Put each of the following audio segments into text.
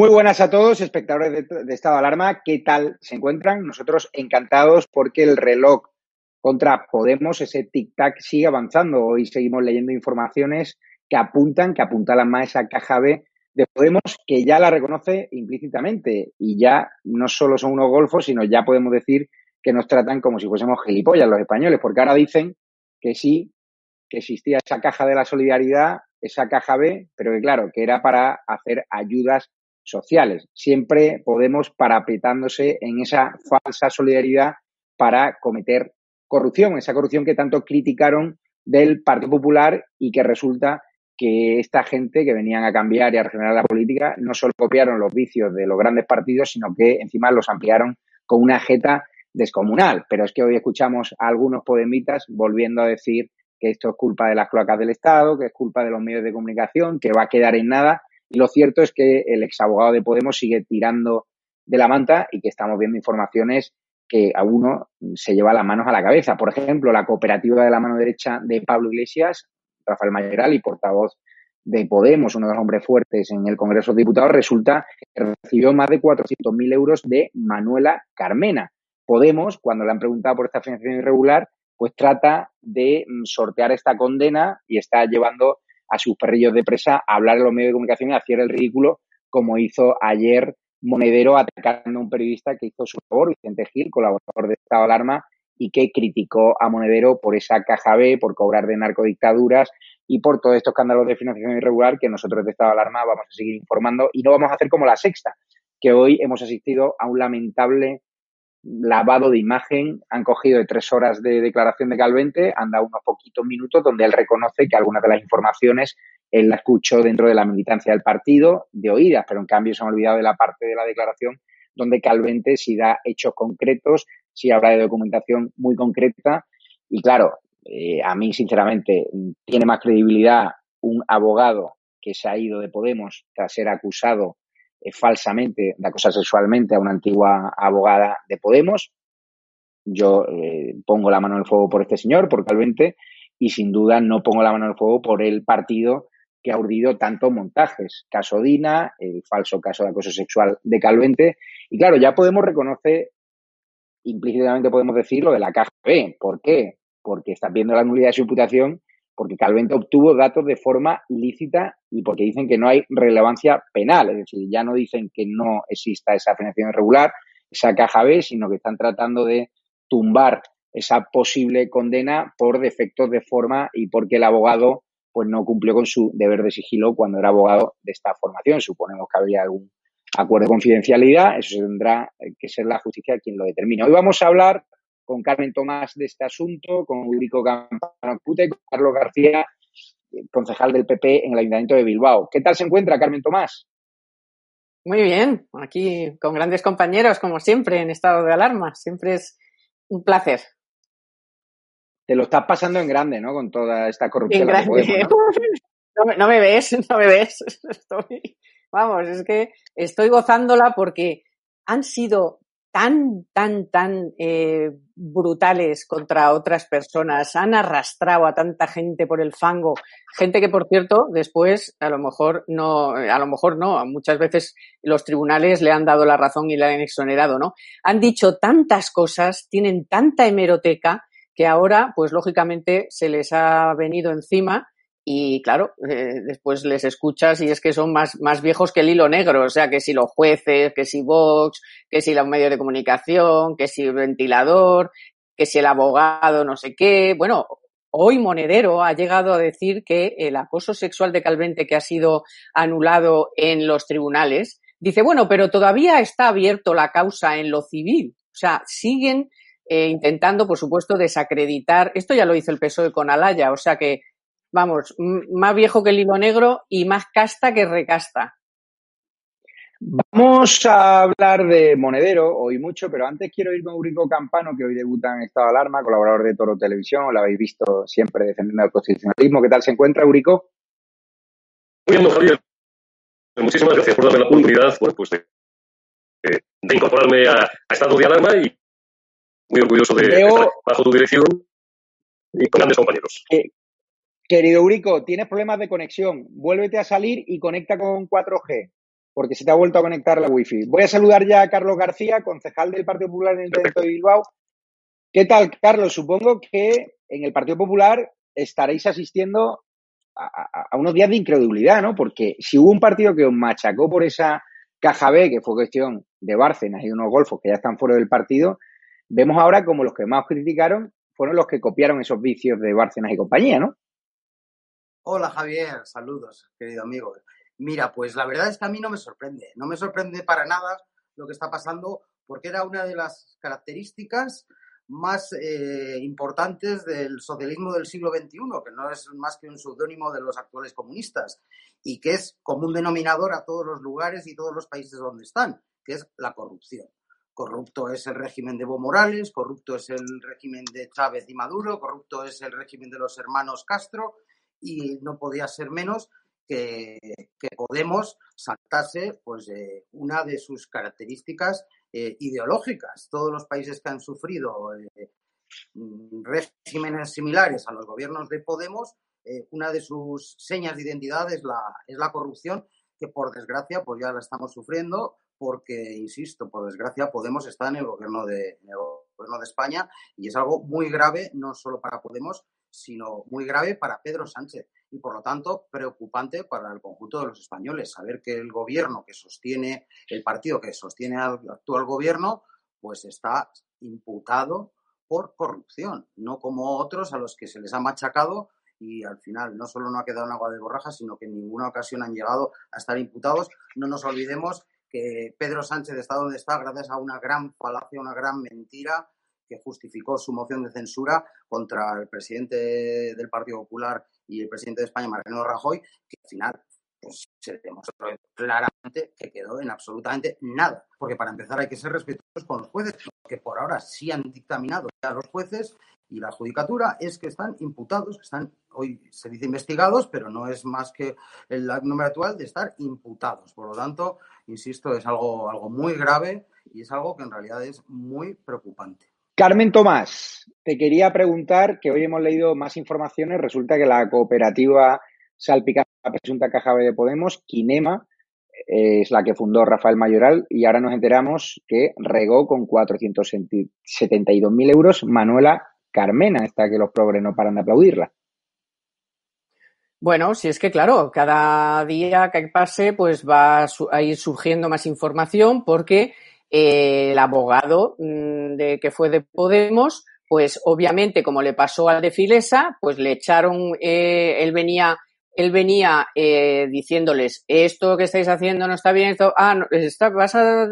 Muy buenas a todos, espectadores de, Estado de Alarma. ¿Qué tal se encuentran? Nosotros encantados porque el reloj contra Podemos, ese tic-tac, sigue avanzando. Hoy seguimos leyendo informaciones que apuntan, que apuntalan más esa caja B de Podemos, que ya la reconoce implícitamente. Y ya no solo son unos golfos, sino ya podemos decir que nos tratan como si fuésemos gilipollas los españoles, porque ahora dicen que sí, que existía esa caja de la solidaridad, esa caja B, pero que claro, que era para hacer ayudas sociales. Siempre Podemos parapetándose en esa falsa solidaridad para cometer corrupción, esa corrupción que tanto criticaron del Partido Popular y que resulta que esta gente que venían a cambiar y a regenerar la política no solo copiaron los vicios de los grandes partidos, sino que encima los ampliaron con una jeta descomunal. Pero es que hoy escuchamos a algunos podemitas volviendo a decir que esto es culpa de las cloacas del Estado, que es culpa de los medios de comunicación, que va a quedar en nada. Y lo cierto es que el exabogado de Podemos sigue tirando de la manta y que estamos viendo informaciones que a uno se lleva las manos a la cabeza. Por ejemplo, la cooperativa de la mano derecha de Pablo Iglesias, Rafael Mayoral y portavoz de Podemos, uno de los hombres fuertes en el Congreso de Diputados, resulta que recibió más de 400.000 euros de Manuela Carmena. Podemos, cuando le han preguntado por esta financiación irregular, pues trata de sortear esta condena y está llevando a sus perrillos de presa a hablar en los medios de comunicación y hacer el ridículo como hizo ayer Monedero atacando a un periodista que hizo su labor, Vicente Gil, colaborador de Estado de Alarma, y que criticó a Monedero por esa caja B, por cobrar de narcodictaduras y por todos estos escándalos de financiación irregular que nosotros de Estado de Alarma vamos a seguir informando y no vamos a hacer como la sexta, que hoy hemos asistido a un lamentable lavado de imagen, han cogido de tres horas de declaración de Calvente, han dado unos poquitos minutos donde él reconoce que algunas de las informaciones él la escuchó dentro de la militancia del partido, de oídas, pero en cambio se han olvidado de la parte de la declaración donde Calvente sí da hechos concretos, sí habla de documentación muy concreta y claro, eh, a mí sinceramente tiene más credibilidad un abogado que se ha ido de Podemos tras ser acusado eh, falsamente de acosar sexualmente a una antigua abogada de Podemos. Yo eh, pongo la mano en el fuego por este señor, por Calvente, y sin duda no pongo la mano en el fuego por el partido que ha urdido tantos montajes. Caso Dina, el falso caso de acoso sexual de Calvente. Y claro, ya podemos reconocer, implícitamente podemos decir lo de la caja B. ¿Por qué? Porque está viendo la nulidad de su imputación porque Calvente obtuvo datos de forma ilícita y porque dicen que no hay relevancia penal, es decir, ya no dicen que no exista esa financiación irregular, esa caja B, sino que están tratando de tumbar esa posible condena por defectos de forma y porque el abogado pues no cumplió con su deber de sigilo cuando era abogado de esta formación. Suponemos que habría algún acuerdo de confidencialidad, eso tendrá que ser la justicia quien lo determine. Hoy vamos a hablar con Carmen Tomás de este asunto, con Ulrico Campano Pute, con Carlos García, concejal del PP en el Ayuntamiento de Bilbao. ¿Qué tal se encuentra Carmen Tomás? Muy bien, aquí con grandes compañeros, como siempre, en estado de alarma. Siempre es un placer. Te lo estás pasando en grande, ¿no? Con toda esta corrupción. En grande. Podemos, ¿no? no, no me ves, no me ves. Estoy, vamos, es que estoy gozándola porque han sido tan, tan, tan eh, brutales contra otras personas, han arrastrado a tanta gente por el fango, gente que por cierto después a lo mejor no, a lo mejor no, muchas veces los tribunales le han dado la razón y le han exonerado, ¿no? Han dicho tantas cosas, tienen tanta hemeroteca que ahora, pues lógicamente se les ha venido encima y claro, eh, después les escuchas y es que son más, más viejos que el hilo negro, o sea, que si los jueces, que si Vox, que si los medios de comunicación, que si el ventilador, que si el abogado, no sé qué. Bueno, hoy Monedero ha llegado a decir que el acoso sexual de Calvente que ha sido anulado en los tribunales, dice, bueno, pero todavía está abierto la causa en lo civil. O sea, siguen eh, intentando, por supuesto, desacreditar. Esto ya lo hizo el PSOE con Alaya, o sea que vamos, más viejo que el hilo negro y más casta que recasta. Vamos a hablar de Monedero hoy mucho, pero antes quiero ir con Eurico Campano, que hoy debuta en estado de alarma, colaborador de Toro Televisión, lo habéis visto siempre defendiendo el constitucionalismo. ¿Qué tal se encuentra, Eurico? Muy bien, Javier. Muchísimas gracias por darme la oportunidad pues de, de incorporarme a, estado de alarma y muy orgulloso de estar bajo tu dirección y con grandes compañeros. Eh, Querido Eurico, tienes problemas de conexión. Vuélvete a salir y conecta con 4G, porque se te ha vuelto a conectar la Wi-Fi. Voy a saludar ya a Carlos García, concejal del Partido Popular en el Ayuntamiento de Bilbao. ¿Qué tal, Carlos? Supongo que en el Partido Popular estaréis asistiendo a, unos días de incredulidad, ¿no? Porque si hubo un partido que os machacó por esa caja B, que fue cuestión de Bárcenas y unos golfos que ya están fuera del partido, vemos ahora como los que más criticaron fueron los que copiaron esos vicios de Bárcenas y compañía, ¿no? Hola Javier, saludos, querido amigo. Mira, pues la verdad es que a mí no me sorprende, no me sorprende para nada lo que está pasando porque era una de las características más eh, importantes del socialismo del siglo XXI, que no es más que un seudónimo de los actuales comunistas y que es común denominador a todos los lugares y todos los países donde están, que es la corrupción. Corrupto es el régimen de Evo Morales, corrupto es el régimen de Chávez y Maduro, corrupto es el régimen de los hermanos Castro y no podía ser menos que, Podemos saltase pues, eh, una de sus características eh, ideológicas. Todos los países que han sufrido eh, regímenes similares a los gobiernos de Podemos, una de sus señas de identidad es la, es la corrupción, que por desgracia pues ya la estamos sufriendo, porque, insisto, por desgracia Podemos está en el gobierno de, en el gobierno de España y es algo muy grave, no solo para Podemos, sino muy grave para Pedro Sánchez y, por lo tanto, preocupante para el conjunto de los españoles. Saber que el gobierno que sostiene, el partido que sostiene al actual gobierno, pues está imputado por corrupción, no como otros a los que se les ha machacado y al final no solo no ha quedado en agua de borraja, sino que en ninguna ocasión han llegado a estar imputados. No nos olvidemos que Pedro Sánchez está donde está gracias a una gran falacia, una gran mentira que justificó su moción de censura contra el presidente del Partido Popular y el presidente de España, Mariano Rajoy, que al final pues, se demostró claramente que quedó en absolutamente nada. Porque para empezar hay que ser respetuosos con los jueces, que por ahora sí han dictaminado a los jueces y la judicatura es que están imputados, están, hoy se dice investigados, pero no es más que el número actual de estar imputados. Por lo tanto, insisto, es algo, algo muy grave y es algo que en realidad es muy preocupante. Carmen Tomás, te quería preguntar que hoy hemos leído más informaciones. Resulta que la cooperativa salpicada presunta caja de Podemos, Kinema, es la que fundó Rafael Mayoral y ahora nos enteramos que regó con 472.000 euros Manuela Carmena, esta que los progres no paran de aplaudirla. Bueno, si es que claro, cada día que pase pues va a ir surgiendo más información porque el abogado mm, de que fue de Podemos, pues obviamente como le pasó al de Filesa, pues le echaron, eh, él venía, él venía eh, diciéndoles esto que estáis haciendo no está bien, esto, ah, vas a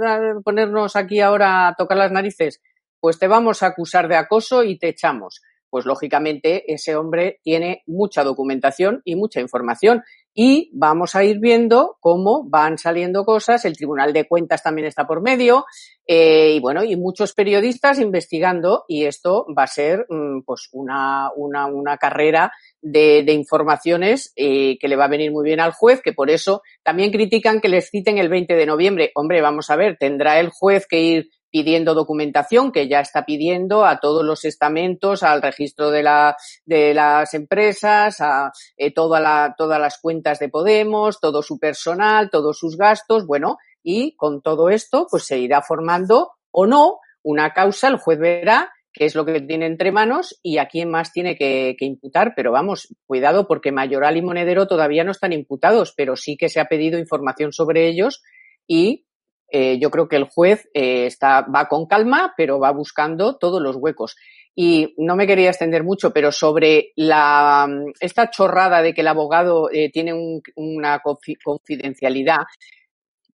ponernos aquí ahora a tocar las narices, pues te vamos a acusar de acoso y te echamos. Pues lógicamente ese hombre tiene mucha documentación y mucha información y vamos a ir viendo cómo van saliendo cosas. El Tribunal de Cuentas también está por medio eh, y bueno, y muchos periodistas investigando y esto va a ser mm, pues una, una, una carrera de, de informaciones eh, que le va a venir muy bien al juez, que por eso también critican que les citen el 20 de noviembre. Hombre, vamos a ver, tendrá el juez que ir pidiendo documentación, que ya está pidiendo a todos los estamentos, al registro de, la, de las empresas, a eh, toda la, todas las cuentas de Podemos, todo su personal, todos sus gastos, bueno, y con todo esto, pues se irá formando o no una causa, el juez verá qué es lo que tiene entre manos y a quién más tiene que, que, imputar. Pero vamos, cuidado porque Mayoral y Monedero todavía no están imputados, pero sí que se ha pedido información sobre ellos y eh, yo creo que el juez eh, está, va con calma, pero va buscando todos los huecos. Y no me quería extender mucho, pero sobre la, esta chorrada de que el abogado eh, tiene un, una confidencialidad,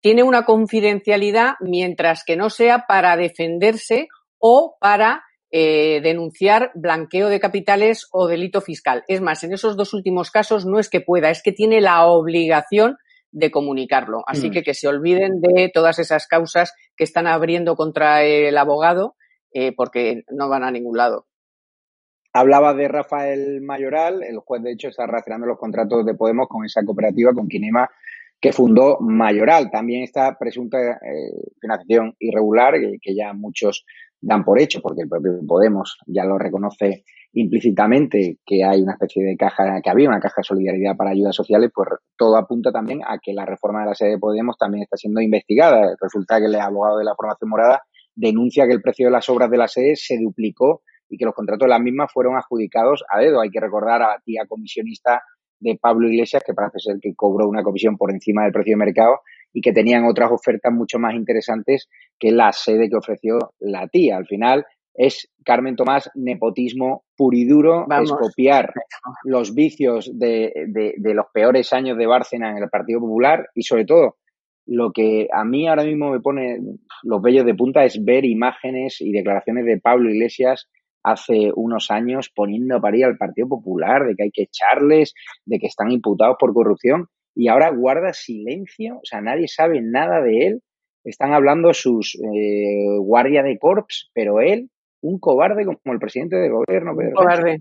tiene una confidencialidad mientras que no sea para defenderse o para eh, denunciar blanqueo de capitales o delito fiscal. Es más, en esos dos últimos casos no es que pueda, es que tiene la obligación de comunicarlo. Así mm. que que se olviden de todas esas causas que están abriendo contra el abogado eh, porque no van a ningún lado. Hablaba de Rafael Mayoral, el juez de hecho está relacionando los contratos de Podemos con esa cooperativa, con Kinema, que fundó Mayoral. También está presunta eh, financiación irregular, que, ya muchos dan por hecho, porque el propio Podemos ya lo reconoce implícitamente que hay una especie de caja, que había una caja de solidaridad para ayudas sociales, pues todo apunta también a que la reforma de la sede de Podemos también está siendo investigada. Resulta que el abogado de la formación morada denuncia que el precio de las obras de la sede se duplicó y que los contratos de las mismas fueron adjudicados a dedo. Hay que recordar a la tía comisionista de Pablo Iglesias, que parece ser que cobró una comisión por encima del precio de mercado y que tenían otras ofertas mucho más interesantes que la sede que ofreció la tía. Al final, es Carmen Tomás nepotismo puriduro, es copiar los vicios de, de, de, los peores años de Bárcena en el Partido Popular y sobre todo lo que a mí ahora mismo me pone los vellos de punta es ver imágenes y declaraciones de Pablo Iglesias hace unos años poniendo a parir al Partido Popular, de que hay que echarles, de que están imputados por corrupción y ahora guarda silencio, o sea, nadie sabe nada de él. Están hablando sus eh, guardia de corps, pero él un cobarde como el presidente de gobierno. Pedro cobarde.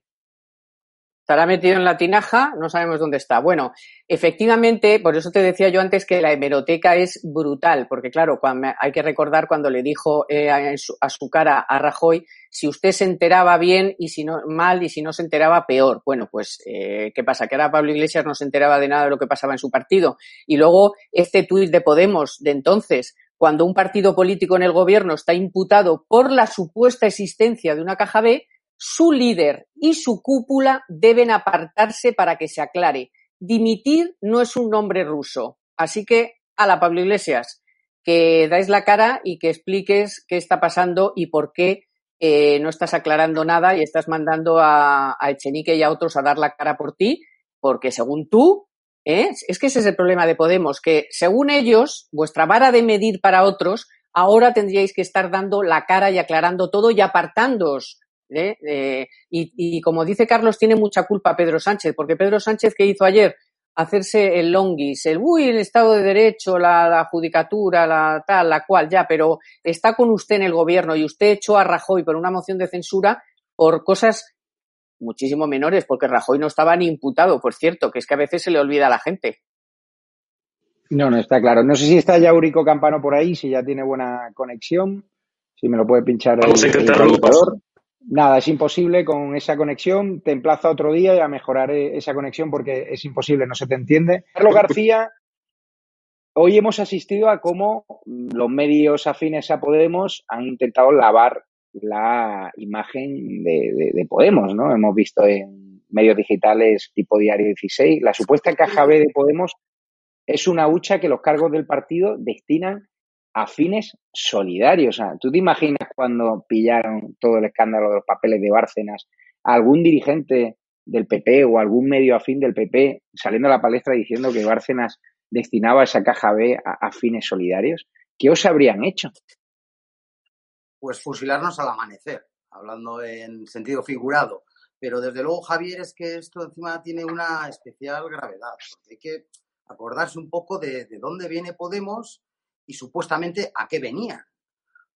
Estará metido en la tinaja, no sabemos dónde está. Bueno, efectivamente, por eso te decía yo antes que la hemeroteca es brutal, porque claro, cuando, hay que recordar cuando le dijo eh, a, su, a, su, cara a Rajoy, si usted se enteraba bien y si no mal y si no se enteraba peor. Bueno, pues, eh, ¿qué pasa? Que ahora Pablo Iglesias no se enteraba de nada de lo que pasaba en su partido. Y luego este tuit de Podemos de entonces, cuando un partido político en el gobierno está imputado por la supuesta existencia de una caja B, su líder y su cúpula deben apartarse para que se aclare. Dimitir no es un nombre ruso. Así que, a la Pablo Iglesias, que dais la cara y que expliques qué está pasando y por qué eh, no estás aclarando nada y estás mandando a, a Echenique y a otros a dar la cara por ti, porque según tú, ¿Eh? Es que ese es el problema de Podemos, que según ellos, vuestra vara de medir para otros, ahora tendríais que estar dando la cara y aclarando todo y apartándoos. ¿eh? Eh, y, y, como dice Carlos, tiene mucha culpa Pedro Sánchez, porque Pedro Sánchez, ¿qué hizo ayer? Hacerse el longis, el uy, el Estado de Derecho, la, la judicatura, la tal, la cual, ya, pero está con usted en el gobierno y usted echó a Rajoy por una moción de censura por cosas muchísimo menores, porque Rajoy no estaba ni imputado, por cierto, que es que a veces se le olvida a la gente. No, no está claro. No sé si está ya Urico Campano por ahí, si ya tiene buena conexión, si me lo puede pinchar Vamos el, el Nada, es imposible con esa conexión. Te emplazo otro día y a mejorar esa conexión porque es imposible, no se te entiende. Carlos García, hoy hemos asistido a cómo los medios afines a Podemos han intentado lavar la imagen de, de, de, Podemos, ¿no? Hemos visto en medios digitales tipo Diario 16, la supuesta caja B de Podemos es una hucha que los cargos del partido destinan a fines solidarios. O sea, ¿tú te imaginas cuando pillaron todo el escándalo de los papeles de Bárcenas a algún dirigente del PP o algún medio afín del PP saliendo a la palestra diciendo que Bárcenas destinaba esa caja B a, a fines solidarios? ¿Qué os habrían hecho? Pues fusilarnos al amanecer, hablando en sentido figurado. Pero desde luego, Javier, es que esto encima tiene una especial gravedad, hay que acordarse un poco de, de dónde viene Podemos y supuestamente a qué venía.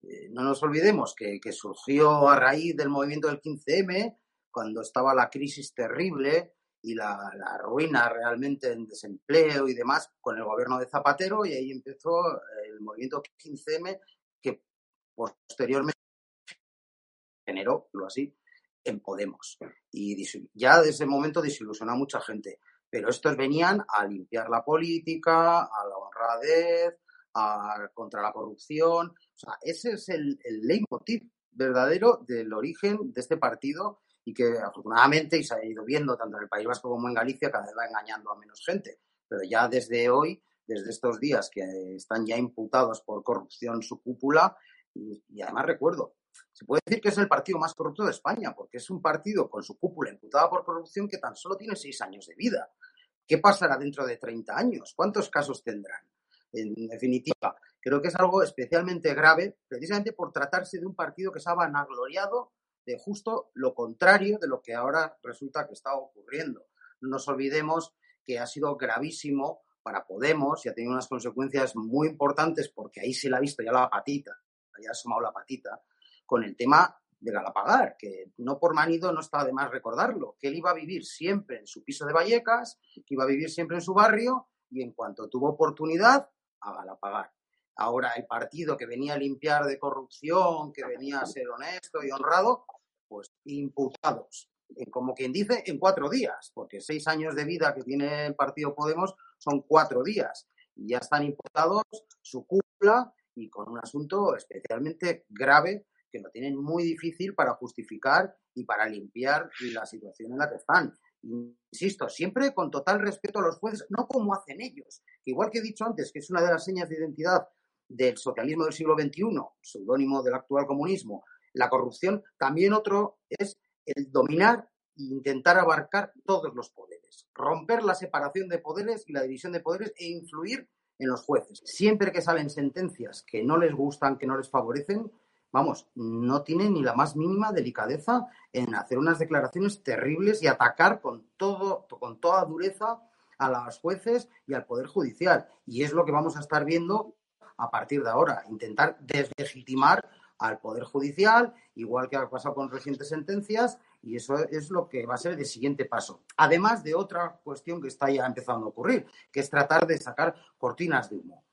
Eh, no nos olvidemos que, que, surgió a raíz del movimiento del 15M, cuando estaba la crisis terrible y la, la, ruina realmente en desempleo y demás con el gobierno de Zapatero, y ahí empezó el movimiento 15M posteriormente generó, lo así, en Podemos. Y ya desde ese momento desilusionó a mucha gente. Pero estos venían a limpiar la política, a la honradez, a, contra la corrupción. O sea, ese es el, el leitmotiv verdadero del origen de este partido y que afortunadamente, y se ha ido viendo tanto en el País Vasco como en Galicia, cada vez va engañando a menos gente. Pero ya desde hoy, desde estos días que están ya imputados por corrupción su cúpula, y, además recuerdo, se puede decir que es el partido más corrupto de España, porque es un partido con su cúpula imputada por corrupción que tan solo tiene seis años de vida. ¿Qué pasará dentro de 30 años? ¿Cuántos casos tendrán? En definitiva, creo que es algo especialmente grave, precisamente por tratarse de un partido que se ha vanagloriado de justo lo contrario de lo que ahora resulta que está ocurriendo. No nos olvidemos que ha sido gravísimo para Podemos y ha tenido unas consecuencias muy importantes porque ahí se le ha visto ya la patita, ya ha asomado la patita, con el tema de Galapagar, que no por manido no está de más recordarlo, que él iba a vivir siempre en su piso de Vallecas, que iba a vivir siempre en su barrio y en cuanto tuvo oportunidad, a Galapagar. Ahora el partido que venía a limpiar de corrupción, que venía a ser honesto y honrado, pues imputados, como quien dice, en cuatro días, porque seis años de vida que tiene el partido Podemos son cuatro días y ya están imputados su cúpula y con un asunto especialmente grave que lo tienen muy difícil para justificar y para limpiar la situación en la que están. Insisto, siempre con total respeto a los jueces, no como hacen ellos, igual que he dicho antes, que es una de las señas de identidad del socialismo del siglo XXI, seudónimo del actual comunismo, la corrupción, también otro es el dominar e intentar abarcar todos los poderes, romper la separación de poderes y la división de poderes e influir en los jueces. Siempre que salen sentencias que no les gustan, que no les favorecen, vamos, no tienen ni la más mínima delicadeza en hacer unas declaraciones terribles y atacar con todo, con toda dureza a los jueces y al Poder Judicial. Y es lo que vamos a estar viendo a partir de ahora, intentar deslegitimar al Poder Judicial, igual que ha pasado con recientes sentencias, y eso es lo que va a ser el siguiente paso. Además de otra cuestión que está ya empezando a ocurrir, que es tratar de sacar cortinas de humo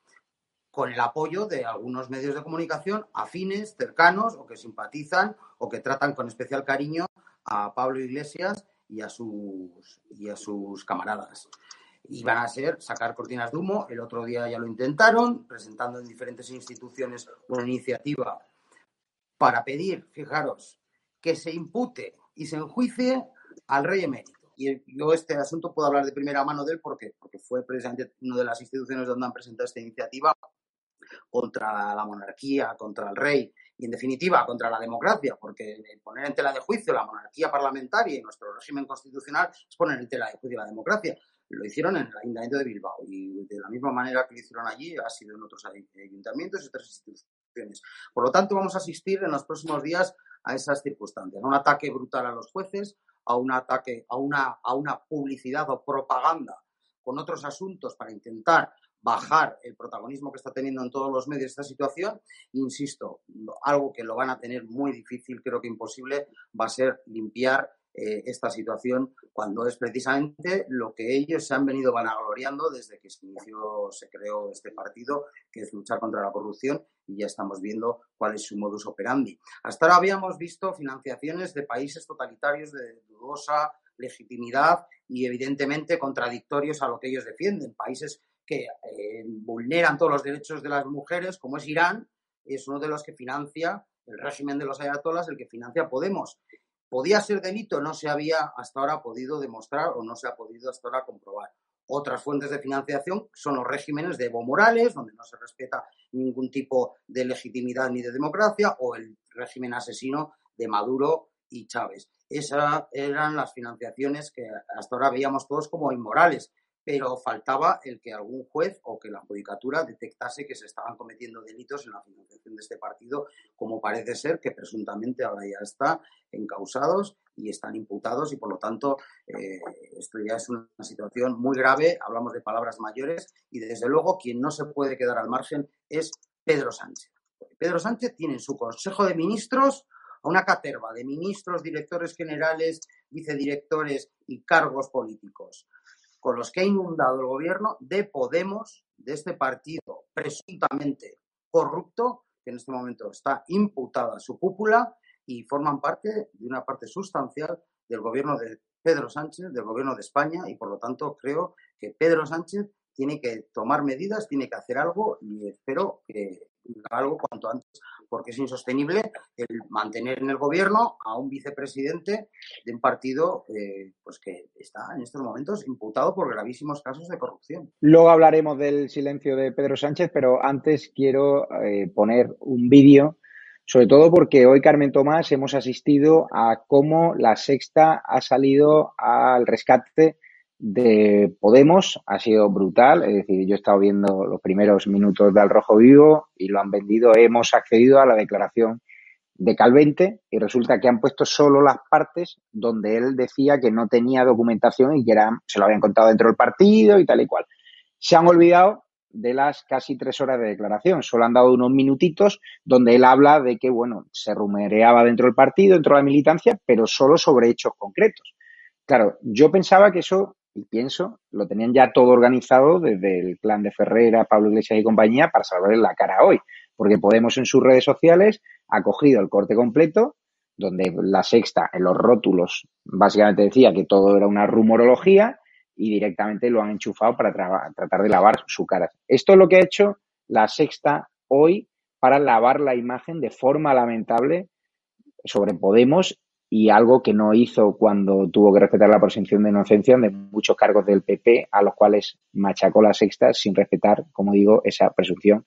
con el apoyo de algunos medios de comunicación afines, cercanos o que simpatizan o que tratan con especial cariño a Pablo Iglesias y a sus, y a sus camaradas. Y van a ser sacar cortinas de humo. El otro día ya lo intentaron, presentando en diferentes instituciones una iniciativa para pedir, fijaros, que se impute y se enjuicie al rey emérito. Y yo este asunto puedo hablar de primera mano de él porque, fue precisamente una de las instituciones donde han presentado esta iniciativa contra la monarquía, contra el rey y, en definitiva, contra la democracia, porque poner en tela de juicio la monarquía parlamentaria y nuestro régimen constitucional es poner en tela de juicio la democracia. Lo hicieron en el Ayuntamiento de Bilbao y de la misma manera que lo hicieron allí ha sido en otros ayuntamientos y otras instituciones. Por lo tanto, vamos a asistir en los próximos días a esas circunstancias, a un ataque brutal a los jueces, a un ataque, a una, a una publicidad o propaganda con otros asuntos para intentar bajar el protagonismo que está teniendo en todos los medios esta situación. Insisto, algo que lo van a tener muy difícil, creo que imposible, va a ser limpiar eh, esta situación cuando es precisamente lo que ellos se han venido vanagloriando desde que se inició, se creó este partido, que es luchar contra la corrupción y ya estamos viendo cuál es su modus operandi. Hasta ahora habíamos visto financiaciones de países totalitarios de dudosa legitimidad y evidentemente contradictorios a lo que ellos defienden, países que eh, vulneran todos los derechos de las mujeres, como es Irán, es uno de los que financia el régimen de los ayatolas, el que financia Podemos. ¿Podía ser delito? No se había hasta ahora podido demostrar o no se ha podido hasta ahora comprobar. Otras fuentes de financiación son los regímenes de Evo Morales, donde no se respeta ningún tipo de legitimidad ni de democracia, o el régimen asesino de Maduro y Chávez. Esas eran las financiaciones que hasta ahora veíamos todos como inmorales pero faltaba el que algún juez o que la judicatura detectase que se estaban cometiendo delitos en la financiación de este partido, como parece ser que presuntamente ahora ya está encausados y están imputados y por lo tanto eh, esto ya es una situación muy grave, hablamos de palabras mayores y desde luego quien no se puede quedar al margen es Pedro Sánchez. Pedro Sánchez tiene en su Consejo de Ministros a una caterva de ministros, directores generales, vicedirectores y cargos políticos con los que ha inundado el gobierno de Podemos, de este partido presuntamente corrupto, que en este momento está imputada su cúpula y forman parte de una parte sustancial del gobierno de Pedro Sánchez, del gobierno de España, y por lo tanto creo que Pedro Sánchez tiene que tomar medidas, tiene que hacer algo y espero que algo cuanto antes, porque es insostenible el mantener en el gobierno a un vicepresidente de un partido eh, pues que está en estos momentos imputado por gravísimos casos de corrupción. Luego hablaremos del silencio de Pedro Sánchez, pero antes quiero eh, poner un vídeo, sobre todo porque hoy Carmen Tomás hemos asistido a cómo la sexta ha salido al rescate de Podemos ha sido brutal. Es decir, yo he estado viendo los primeros minutos del Rojo Vivo y lo han vendido. Hemos accedido a la declaración de Calvente y resulta que han puesto solo las partes donde él decía que no tenía documentación y que eran, se lo habían contado dentro del partido y tal y cual. Se han olvidado de las casi tres horas de declaración. Solo han dado unos minutitos donde él habla de que, bueno, se rumoreaba dentro del partido, dentro de la militancia, pero solo sobre hechos concretos. Claro, yo pensaba que eso y pienso, lo tenían ya todo organizado desde el plan de Ferrera, Pablo Iglesias y compañía para salvarle la cara hoy. Porque Podemos en sus redes sociales ha cogido el corte completo, donde la sexta en los rótulos básicamente decía que todo era una rumorología y directamente lo han enchufado para tratar de lavar su cara. Esto es lo que ha hecho la sexta hoy para lavar la imagen de forma lamentable sobre Podemos y algo que no hizo cuando tuvo que respetar la presunción de inocencia de muchos cargos del PP a los cuales machacó la sexta sin respetar, como digo, esa presunción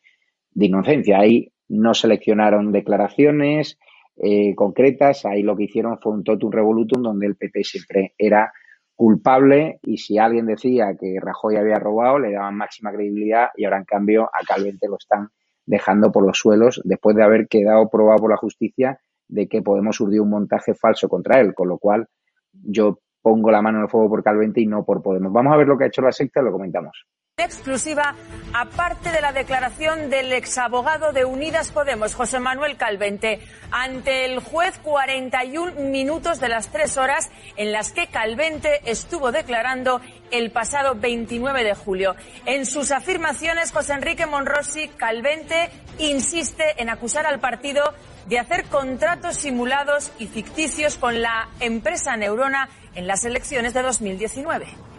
de inocencia. Ahí no seleccionaron declaraciones eh, concretas, ahí lo que hicieron fue un totum revolutum donde el PP siempre era culpable y si alguien decía que Rajoy había robado le daban máxima credibilidad y ahora en cambio a Calvente lo están dejando por los suelos después de haber quedado probado por la justicia de que podemos urdir un montaje falso contra él, con lo cual yo pongo la mano en el fuego por Calvente y no por Podemos. Vamos a ver lo que ha hecho la secta, lo comentamos. Exclusiva, aparte de la declaración del exabogado de Unidas Podemos, José Manuel Calvente, ante el juez 41 minutos de las tres horas en las que Calvente estuvo declarando el pasado 29 de julio. En sus afirmaciones, José Enrique Monrosi Calvente insiste en acusar al partido de hacer contratos simulados y ficticios con la empresa Neurona en las elecciones de 2019.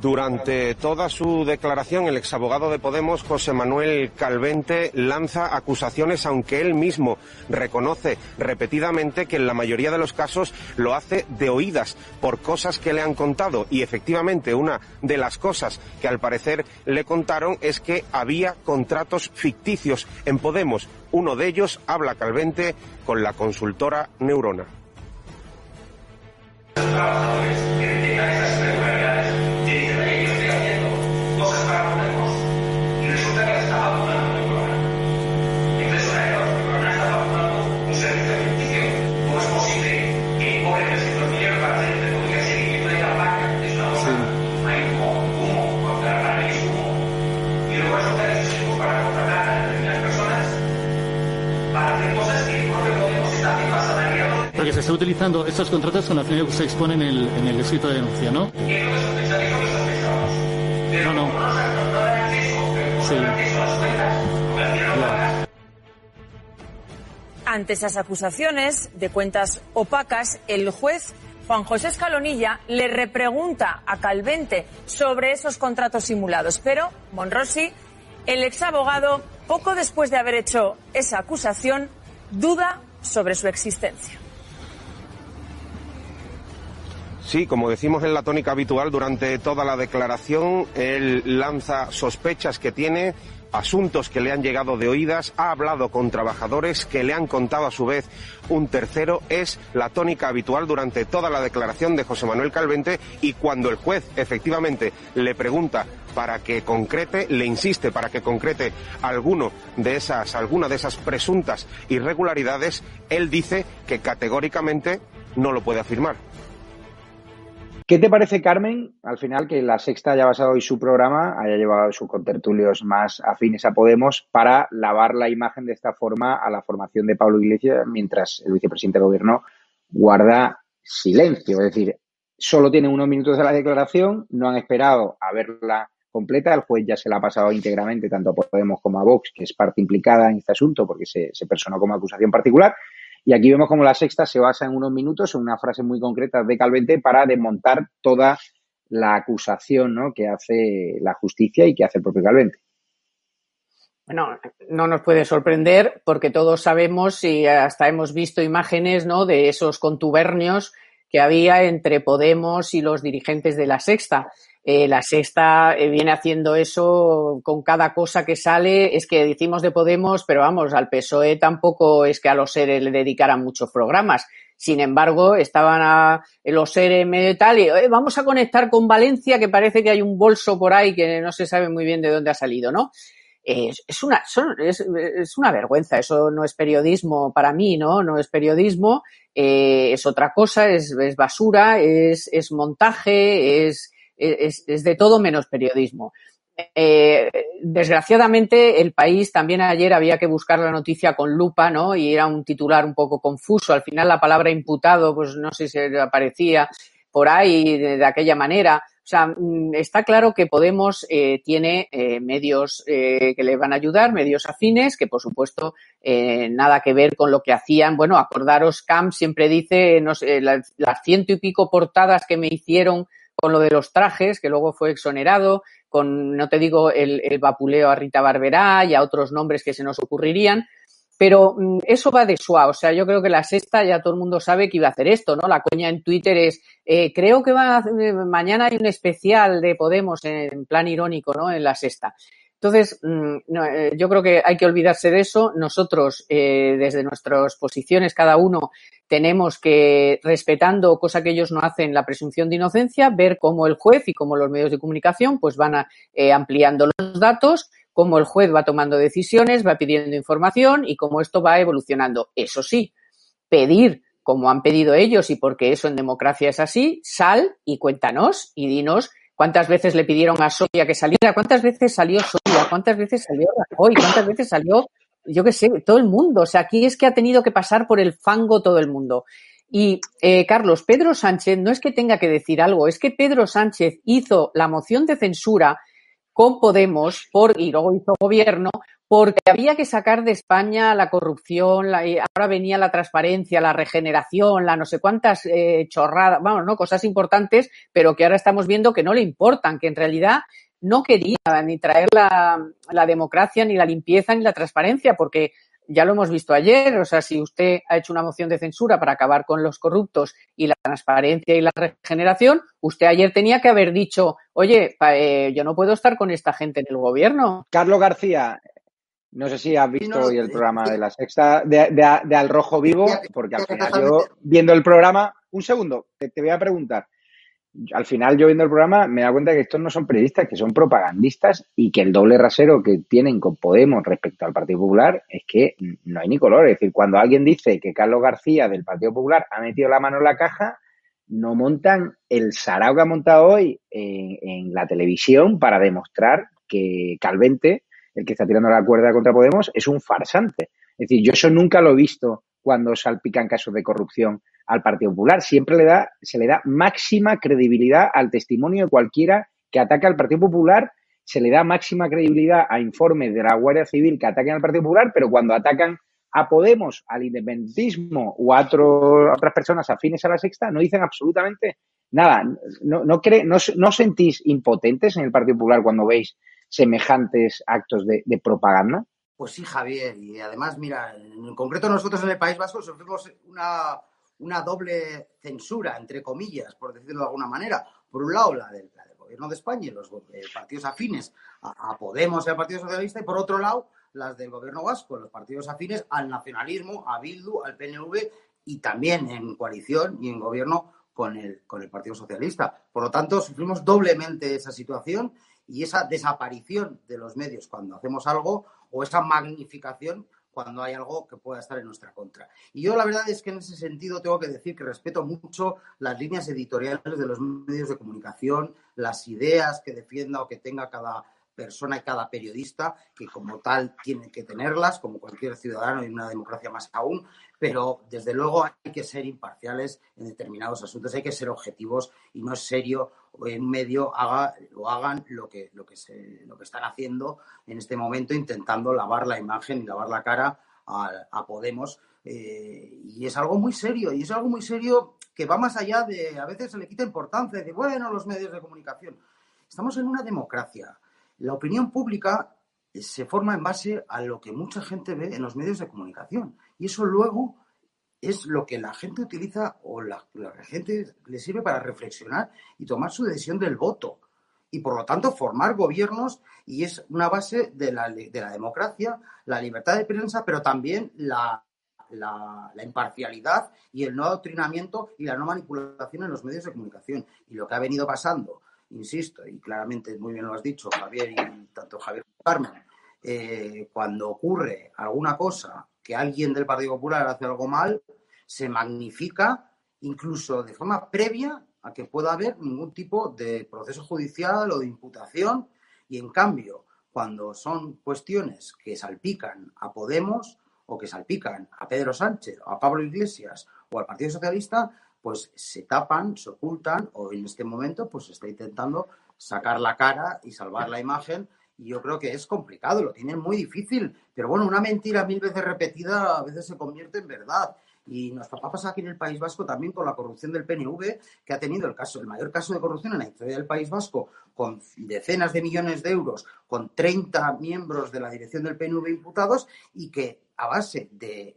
Durante toda su declaración, el exabogado de Podemos, José Manuel Calvente, lanza acusaciones, aunque él mismo reconoce repetidamente que en la mayoría de los casos lo hace de oídas por cosas que le han contado. Y efectivamente, una de las cosas que al parecer le contaron es que había contratos ficticios en Podemos. Uno de ellos habla Calvente con la consultora Neurona. Utilizando estos contratos con la finalidad que se expone en el, en escrito de denuncia, ¿no? No, no. Sí. Ante esas acusaciones de cuentas opacas, el juez Juan José Escalonilla le repregunta a Calvente sobre esos contratos simulados, pero Monrosi, el ex abogado, poco después de haber hecho esa acusación, duda sobre su existencia. Sí, como decimos en la tónica habitual durante toda la declaración, él lanza sospechas que tiene, asuntos que le han llegado de oídas, ha hablado con trabajadores que le han contado a su vez un tercero, es la tónica habitual durante toda la declaración de José Manuel Calvente y cuando el juez efectivamente le pregunta para que concrete, le insiste para que concrete alguno de esas, alguna de esas presuntas irregularidades, él dice que categóricamente no lo puede afirmar. ¿Qué te parece, Carmen, al final que la Sexta haya basado hoy su programa, haya llevado sus contertulios más afines a Podemos para lavar la imagen de esta forma a la formación de Pablo Iglesias mientras el vicepresidente del gobierno guarda silencio? Es decir, solo tienen unos minutos de la declaración, no han esperado a verla completa. El juez ya se la ha pasado íntegramente tanto a Podemos como a Vox, que es parte implicada en este asunto porque se personó como acusación particular. Y aquí vemos como la sexta se basa en unos minutos, en una frase muy concreta de Calvente para desmontar toda la acusación ¿no? que hace la justicia y que hace el propio Calvente. Bueno, no nos puede sorprender porque todos sabemos y hasta hemos visto imágenes ¿no? de esos contubernios que había entre Podemos y los dirigentes de la Sexta. Eh, la Sexta eh, viene haciendo eso con cada cosa que sale. Es que decimos de Podemos, pero vamos, al PSOE tampoco es que a los seres le dedicaran muchos programas. Sin embargo, estaban a, los seres medio tal, y vamos a conectar con Valencia, que parece que hay un bolso por ahí que no se sabe muy bien de dónde ha salido, ¿no? Es, es, una, es, es, una vergüenza, eso no es periodismo para mí, ¿no? No es periodismo, eh, es otra cosa, es, es basura, es, es montaje, es, es, de todo menos periodismo. Eh, desgraciadamente, el país también ayer había que buscar la noticia con lupa, ¿no? Y era un titular un poco confuso. Al final, la palabra imputado, pues no sé si aparecía por ahí de, aquella manera. O sea, mm, está claro que Podemos eh, tiene eh, medios que le van a ayudar, medios afines, que por supuesto nada que ver con lo que hacían. Bueno, acordaros, Camp siempre dice, las ciento y pico portadas que me hicieron con lo de los trajes, que luego fue exonerado, con, no te digo, el, el vapuleo a Rita Barberá y a otros nombres que se nos ocurrirían. Pero mm, eso va de suave. O sea, yo creo que la sexta ya todo el mundo sabe que iba a hacer esto, ¿no? La coña en Twitter es, eh, creo que va a, eh, mañana hay un especial de Podemos en plan irónico, ¿no? En la sexta. Entonces, mm, eh, yo creo que hay que olvidarse de eso. Nosotros, desde nuestras posiciones, cada uno, tenemos que, respetando cosa que ellos no hacen, la presunción de inocencia, ver cómo el juez y cómo los medios de comunicación pues van eh, ampliando los datos cómo el juez va tomando decisiones, va pidiendo información y cómo esto va evolucionando. Eso sí, pedir como han pedido ellos y porque eso en democracia es así, sal y cuéntanos y dinos cuántas veces le pidieron a Soria que saliera, cuántas veces salió Soria, cuántas veces salió Rajoy, cuántas veces salió, yo qué sé, todo el mundo. O sea, aquí es que ha tenido que pasar por el fango todo el mundo. Y, eh, Carlos, Pedro Sánchez no es que tenga que decir algo, es que Pedro Sánchez hizo la moción de censura con Podemos por, y luego hizo gobierno porque había que sacar de España la corrupción, ahora venía la transparencia, la regeneración, la no sé cuántas eh, chorradas, vamos, ¿no? Cosas importantes, pero que ahora estamos viendo que no le importan, que en realidad no quería ni traer la, la democracia, ni la limpieza, ni la transparencia, porque ya lo hemos visto ayer, o sea, si usted ha hecho una moción de censura para acabar con los corruptos y la transparencia y la regeneración, usted ayer tenía que haber dicho, oye, eh, yo no puedo estar con esta gente en el gobierno. Carlos García, no sé si has visto hoy el programa de la sexta, de, de, de Al Rojo Vivo, porque al final yo, viendo el programa, un segundo, te, te voy a preguntar al final yo viendo el programa me da cuenta que estos no son periodistas, que son propagandistas y que el doble rasero que tienen con Podemos respecto al Partido Popular es que no hay ni color. Es decir, cuando alguien dice que Carlos García del Partido Popular ha metido la mano en la caja, no montan el sarao que ha montado hoy en, en la televisión para demostrar que Calvente, el que está tirando la cuerda contra Podemos, es un farsante. Es decir, yo eso nunca lo he visto cuando salpican casos de corrupción al Partido Popular. Siempre le da, se le da máxima credibilidad al testimonio de cualquiera que ataca al Partido Popular, se le da máxima credibilidad a informes de la Guardia Civil que ataquen al Partido Popular, pero cuando atacan a Podemos, al independentismo o a, otras personas afines a la sexta, no dicen absolutamente nada. No, no, no, no sentís impotentes en el Partido Popular cuando veis semejantes actos de, de propaganda? Pues sí, Javier. Y además, mira, en concreto nosotros en el País Vasco sufrimos una, una doble censura, entre comillas, por decirlo de alguna manera. Por un lado, la del, la del gobierno de España y los eh, partidos afines a, Podemos y al Partido Socialista, y por otro lado, las del gobierno vasco, los partidos afines al nacionalismo, a Bildu, al PNV y también en coalición y en gobierno con el, con el Partido Socialista. Por lo tanto, sufrimos doblemente esa situación y esa desaparición de los medios cuando hacemos algo o esa magnificación cuando hay algo que pueda estar en nuestra contra. Y yo la verdad es que en ese sentido tengo que decir que respeto mucho las líneas editoriales de los medios de comunicación, las ideas que defienda o que tenga cada persona y cada periodista, que como tal tiene que tenerlas, como cualquier ciudadano en una democracia más aún, pero desde luego hay que ser imparciales en determinados asuntos, hay que ser objetivos y no es serio en medio haga o hagan lo que, lo, que se, lo que están haciendo en este momento, intentando lavar la imagen y lavar la cara a, Podemos. Eh, y es algo muy serio, y es algo muy serio que va más allá de, a veces se le quita importancia, de, bueno, los medios de comunicación. Estamos en una democracia. La opinión pública se forma en base a lo que mucha gente ve en los medios de comunicación. Y eso luego es lo que la gente utiliza o la, la gente le sirve para reflexionar y tomar su decisión del voto. Y por lo tanto formar gobiernos y es una base de la, de la democracia, la libertad de prensa, pero también la, la, imparcialidad y el no adoctrinamiento y la no manipulación en los medios de comunicación. Y lo que ha venido pasando, insisto, y claramente muy bien lo has dicho, Javier y tanto Javier como Carmen, eh, cuando ocurre alguna cosa que alguien del Partido Popular hace algo mal, se magnifica incluso de forma previa a que pueda haber ningún tipo de proceso judicial o de imputación. Y en cambio cuando son cuestiones que salpican a Podemos o que salpican a Pedro Sánchez o a Pablo Iglesias o al Partido Socialista, pues se tapan, se ocultan o en este momento pues está intentando sacar la cara y salvar la imagen y yo creo que es complicado, lo tienen muy difícil, pero bueno, una mentira mil veces repetida a veces se convierte en verdad. Y nos aquí en el País Vasco también con la corrupción del PNV, que ha tenido el caso, el mayor caso de corrupción en la historia del País Vasco, con decenas de millones de euros, con 30 miembros de la dirección del PNV imputados, y que a base de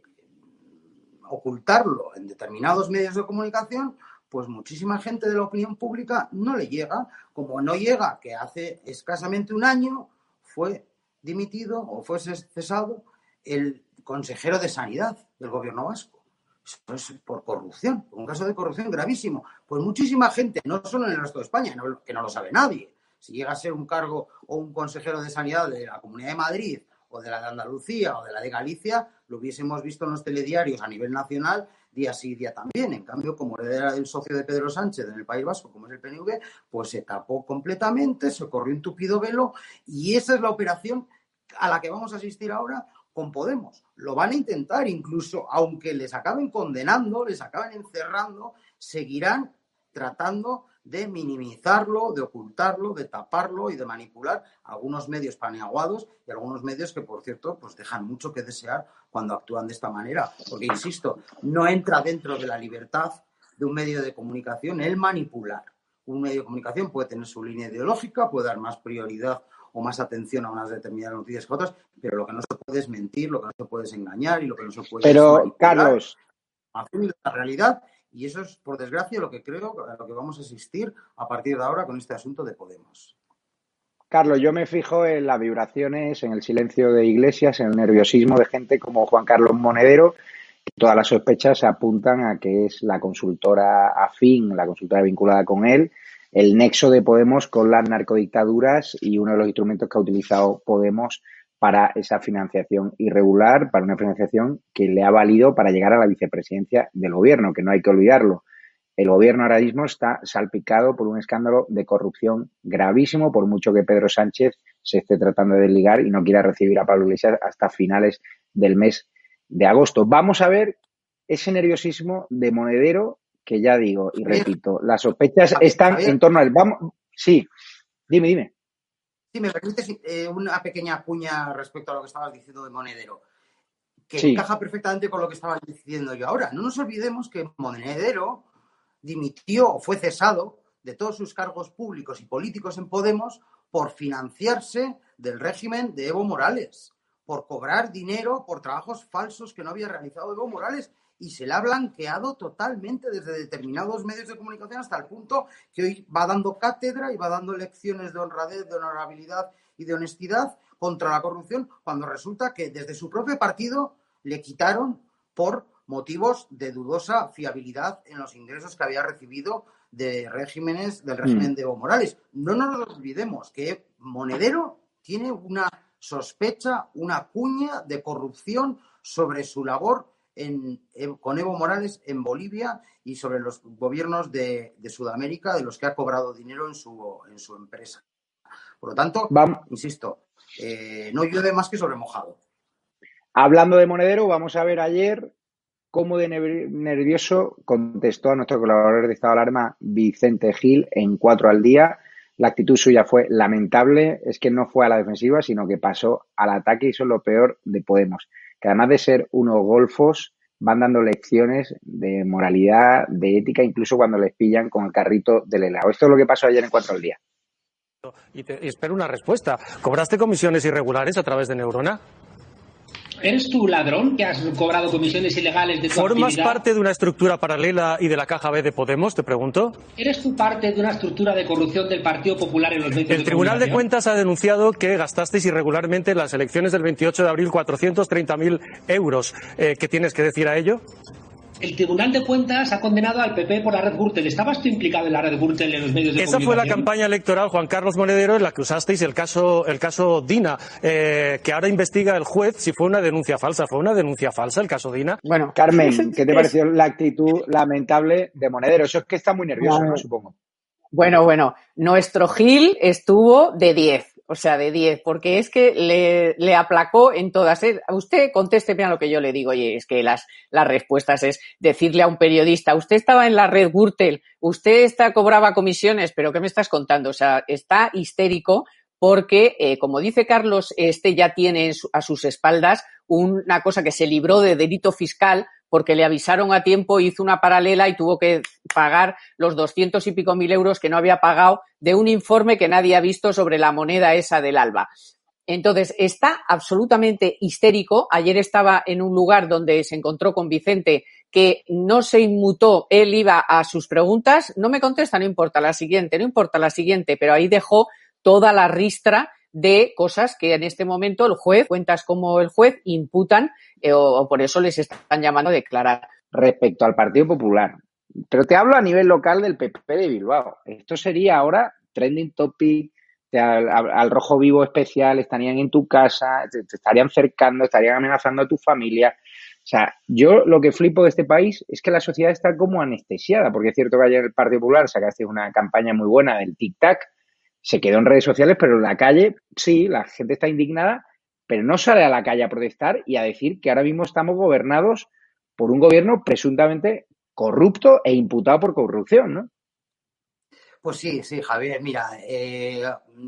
ocultarlo en determinados medios de comunicación, pues muchísima gente de la opinión pública no le llega, como no llega que hace escasamente un año fue dimitido o fue cesado el consejero de Sanidad del gobierno vasco. Eso es por corrupción, un caso de corrupción gravísimo. Pues muchísima gente, no solo en el resto de España, que no lo sabe nadie. Si llega a ser un cargo o un consejero de sanidad de la Comunidad de Madrid o de la de Andalucía o de la de Galicia, lo hubiésemos visto en los telediarios a nivel nacional día sí día también. En cambio, como era el socio de Pedro Sánchez en el País Vasco, como es el PNV, pues se tapó completamente, se corrió un tupido velo y esa es la operación a la que vamos a asistir ahora con Podemos. Lo van a intentar, incluso aunque les acaben condenando, les acaben encerrando, seguirán tratando de minimizarlo, de ocultarlo, de taparlo y de manipular algunos medios paneaguados y algunos medios que, por cierto, pues dejan mucho que desear cuando actúan de esta manera. Porque, insisto, no entra dentro de la libertad de un medio de comunicación el manipular. Un medio de comunicación puede tener su línea ideológica, puede dar más prioridad o más atención a unas determinadas noticias que otras, pero lo que no se puede es mentir, lo que no se puede es engañar y lo que no se puede pero, es Carlos, la realidad y eso es, por desgracia, lo que creo a lo que vamos a asistir a partir de ahora con este asunto de Podemos. Carlos, yo me fijo en las vibraciones, en el silencio de iglesias, en el nerviosismo de gente como Juan Carlos Monedero. Todas las sospechas apuntan a que es la consultora afín, la consultora vinculada con él, el nexo de Podemos con las narcodictaduras y uno de los instrumentos que ha utilizado Podemos para esa financiación irregular, para una financiación que le ha valido para llegar a la vicepresidencia del gobierno, que no hay que olvidarlo. El gobierno ahora mismo está salpicado por un escándalo de corrupción gravísimo, por mucho que Pedro Sánchez se esté tratando de ligar y no quiera recibir a Pablo Iglesias hasta finales del mes de agosto. Vamos a ver ese nerviosismo de monedero que ya digo y repito, las sospechas están en torno al... Vamos, sí, dime, dime. Sí, me permites eh, una pequeña cuña respecto a lo que estabas diciendo de Monedero, que encaja perfectamente con lo que estaba diciendo yo ahora. No nos olvidemos que Monedero dimitió o fue cesado de todos sus cargos públicos y políticos en Podemos por financiarse del régimen de Evo Morales, por cobrar dinero por trabajos falsos que no había realizado Evo Morales y se le ha blanqueado totalmente desde determinados medios de comunicación hasta el punto que hoy va dando cátedra y va dando lecciones de honradez, de honorabilidad y de honestidad contra la corrupción, cuando resulta que desde su propio partido le quitaron por motivos de dudosa fiabilidad en los ingresos que había recibido de regímenes del régimen mm. de Evo Morales. No nos olvidemos que Monedero tiene una sospecha, una cuña de corrupción sobre su labor con Evo Morales en Bolivia y sobre los gobiernos de, Sudamérica de los que ha cobrado dinero en su, en su empresa. Por lo tanto, Vam- insisto, eh, no llueve más que sobre mojado. Hablando de Monedero, vamos a ver ayer cómo de nerv- nervioso contestó a nuestro colaborador de estado de alarma, Vicente Gil, en cuatro al día. La actitud suya fue lamentable, es que no fue a la defensiva, sino que pasó al ataque y eso es lo peor de Podemos, que además de ser unos golfos, van dando lecciones de moralidad, de ética, incluso cuando les pillan con el carrito del helado. Esto es lo que pasó ayer en cuatro al día. Y, te- y espero una respuesta. ¿Cobraste comisiones irregulares a través de Neurona? ¿Eres tú ladrón que has cobrado comisiones ilegales de tu ¿Formas actividad? parte de una estructura paralela y de la caja B de Podemos, te pregunto? ¿Eres tú parte de una estructura de corrupción del Partido Popular en los medios El de Tribunal de? Cuentas ha denunciado que gastasteis irregularmente en las elecciones del 28 de abril 430.000 euros. Eh, ¿Qué tienes que decir a ello? El Tribunal de Cuentas ha condenado al PP por la red Gürtel. ¿Estabas tú implicado en la red Gürtel en los medios de Esa fue la campaña electoral, Juan Carlos Monedero, en la que usasteis el caso, el caso Dina, eh, que ahora investiga el juez si fue una denuncia falsa. ¿Fue una denuncia falsa el caso Dina? Bueno, Carmen, ¿qué te pareció la actitud lamentable de Monedero? Eso es que está muy nervioso, No. ¿no? Supongo. Bueno, bueno, nuestro Gil estuvo de 10, o sea, de 10, porque es que le, le aplacó en todas. ¿eh? Usted contésteme a lo que yo le digo, oye, es que las, las respuestas es decirle a un periodista, usted estaba en la red Gürtel, usted está, cobraba comisiones, pero ¿qué me estás contando? O sea, está histérico porque, eh, como dice Carlos, este ya tiene a sus espaldas una cosa que se libró de delito fiscal porque le avisaron a tiempo, hizo una paralela y tuvo que pagar los doscientos y pico mil euros que no había pagado de un informe que nadie ha visto sobre la moneda esa del ALBA. Entonces, está absolutamente histérico. Ayer estaba en un lugar donde se encontró con Vicente que no se inmutó, él iba a sus preguntas, no me contesta, no importa la siguiente, no importa la siguiente, pero ahí dejó toda la ristra de cosas que en este momento el juez, cuentas como el juez, imputan eh, o, por eso les están llamando a declarar. respecto al Partido Popular. Pero te hablo a nivel local del PP de Bilbao. Esto sería ahora trending topic, te- al, al- al rojo vivo especial, estarían en tu casa, te, te estarían cercando, estarían amenazando a tu familia. O sea, yo lo que flipo de este país es que la sociedad está como anestesiada, porque es cierto que ayer el Partido Popular sacaste una campaña muy buena del tic-tac, se quedó en redes sociales, pero en la calle, sí, la gente está indignada, pero no sale a la calle a protestar y a decir que ahora mismo estamos gobernados por un gobierno presuntamente corrupto e imputado por corrupción, ¿no? Pues sí, sí, Javier. Mira, eh,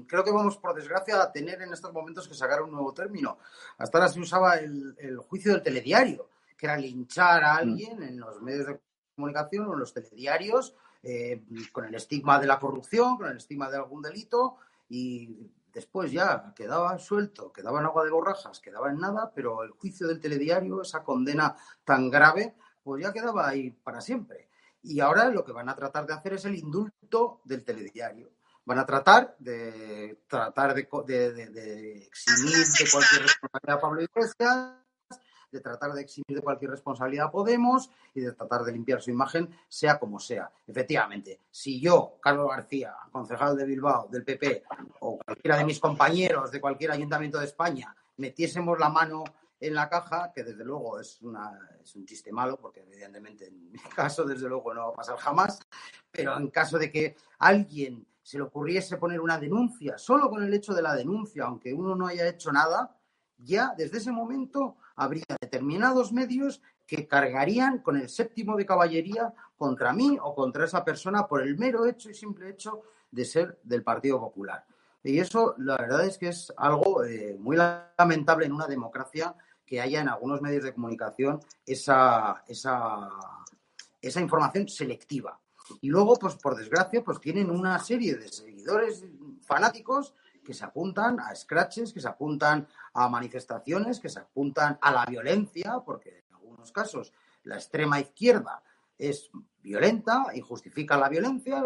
creo que vamos, por desgracia, a tener en estos momentos que sacar un nuevo término. Hasta ahora se usaba el, el juicio del telediario, que era linchar a alguien en los medios de comunicación o en los telediarios eh, con el estigma de la corrupción, con el estigma de algún delito y después ya quedaba suelto, quedaba en agua de borrajas, quedaba en nada, pero el juicio del telediario, esa condena tan grave, pues ya quedaba ahí para siempre. Y ahora lo que van a tratar de hacer es el indulto del telediario. Van a tratar de tratar de, de- de- de eximir de cualquier responsabilidad a Pablo Iglesias, de tratar de eximir de cualquier responsabilidad Podemos y de tratar de limpiar su imagen, sea como sea. Efectivamente, si yo, Carlos García, concejal de Bilbao, del PP, o cualquiera de mis compañeros de cualquier ayuntamiento de España, metiésemos la mano en la caja, que desde luego es, una, es un chiste malo, porque evidentemente en mi caso desde luego no va a pasar jamás, pero en caso de que alguien se le ocurriese poner una denuncia, solo con el hecho de la denuncia, aunque uno no haya hecho nada, ya desde ese momento habría determinados medios que cargarían con el séptimo de caballería contra mí o contra esa persona por el mero hecho y simple hecho de ser del Partido Popular. Y eso, la verdad es que es algo eh, muy lamentable en una democracia que haya en algunos medios de comunicación esa, esa, esa información selectiva. Y luego, pues por desgracia, pues tienen una serie de seguidores fanáticos que se apuntan a scratches, que se apuntan a manifestaciones, que se apuntan a la violencia, porque en algunos casos la extrema izquierda es violenta y justifica la violencia,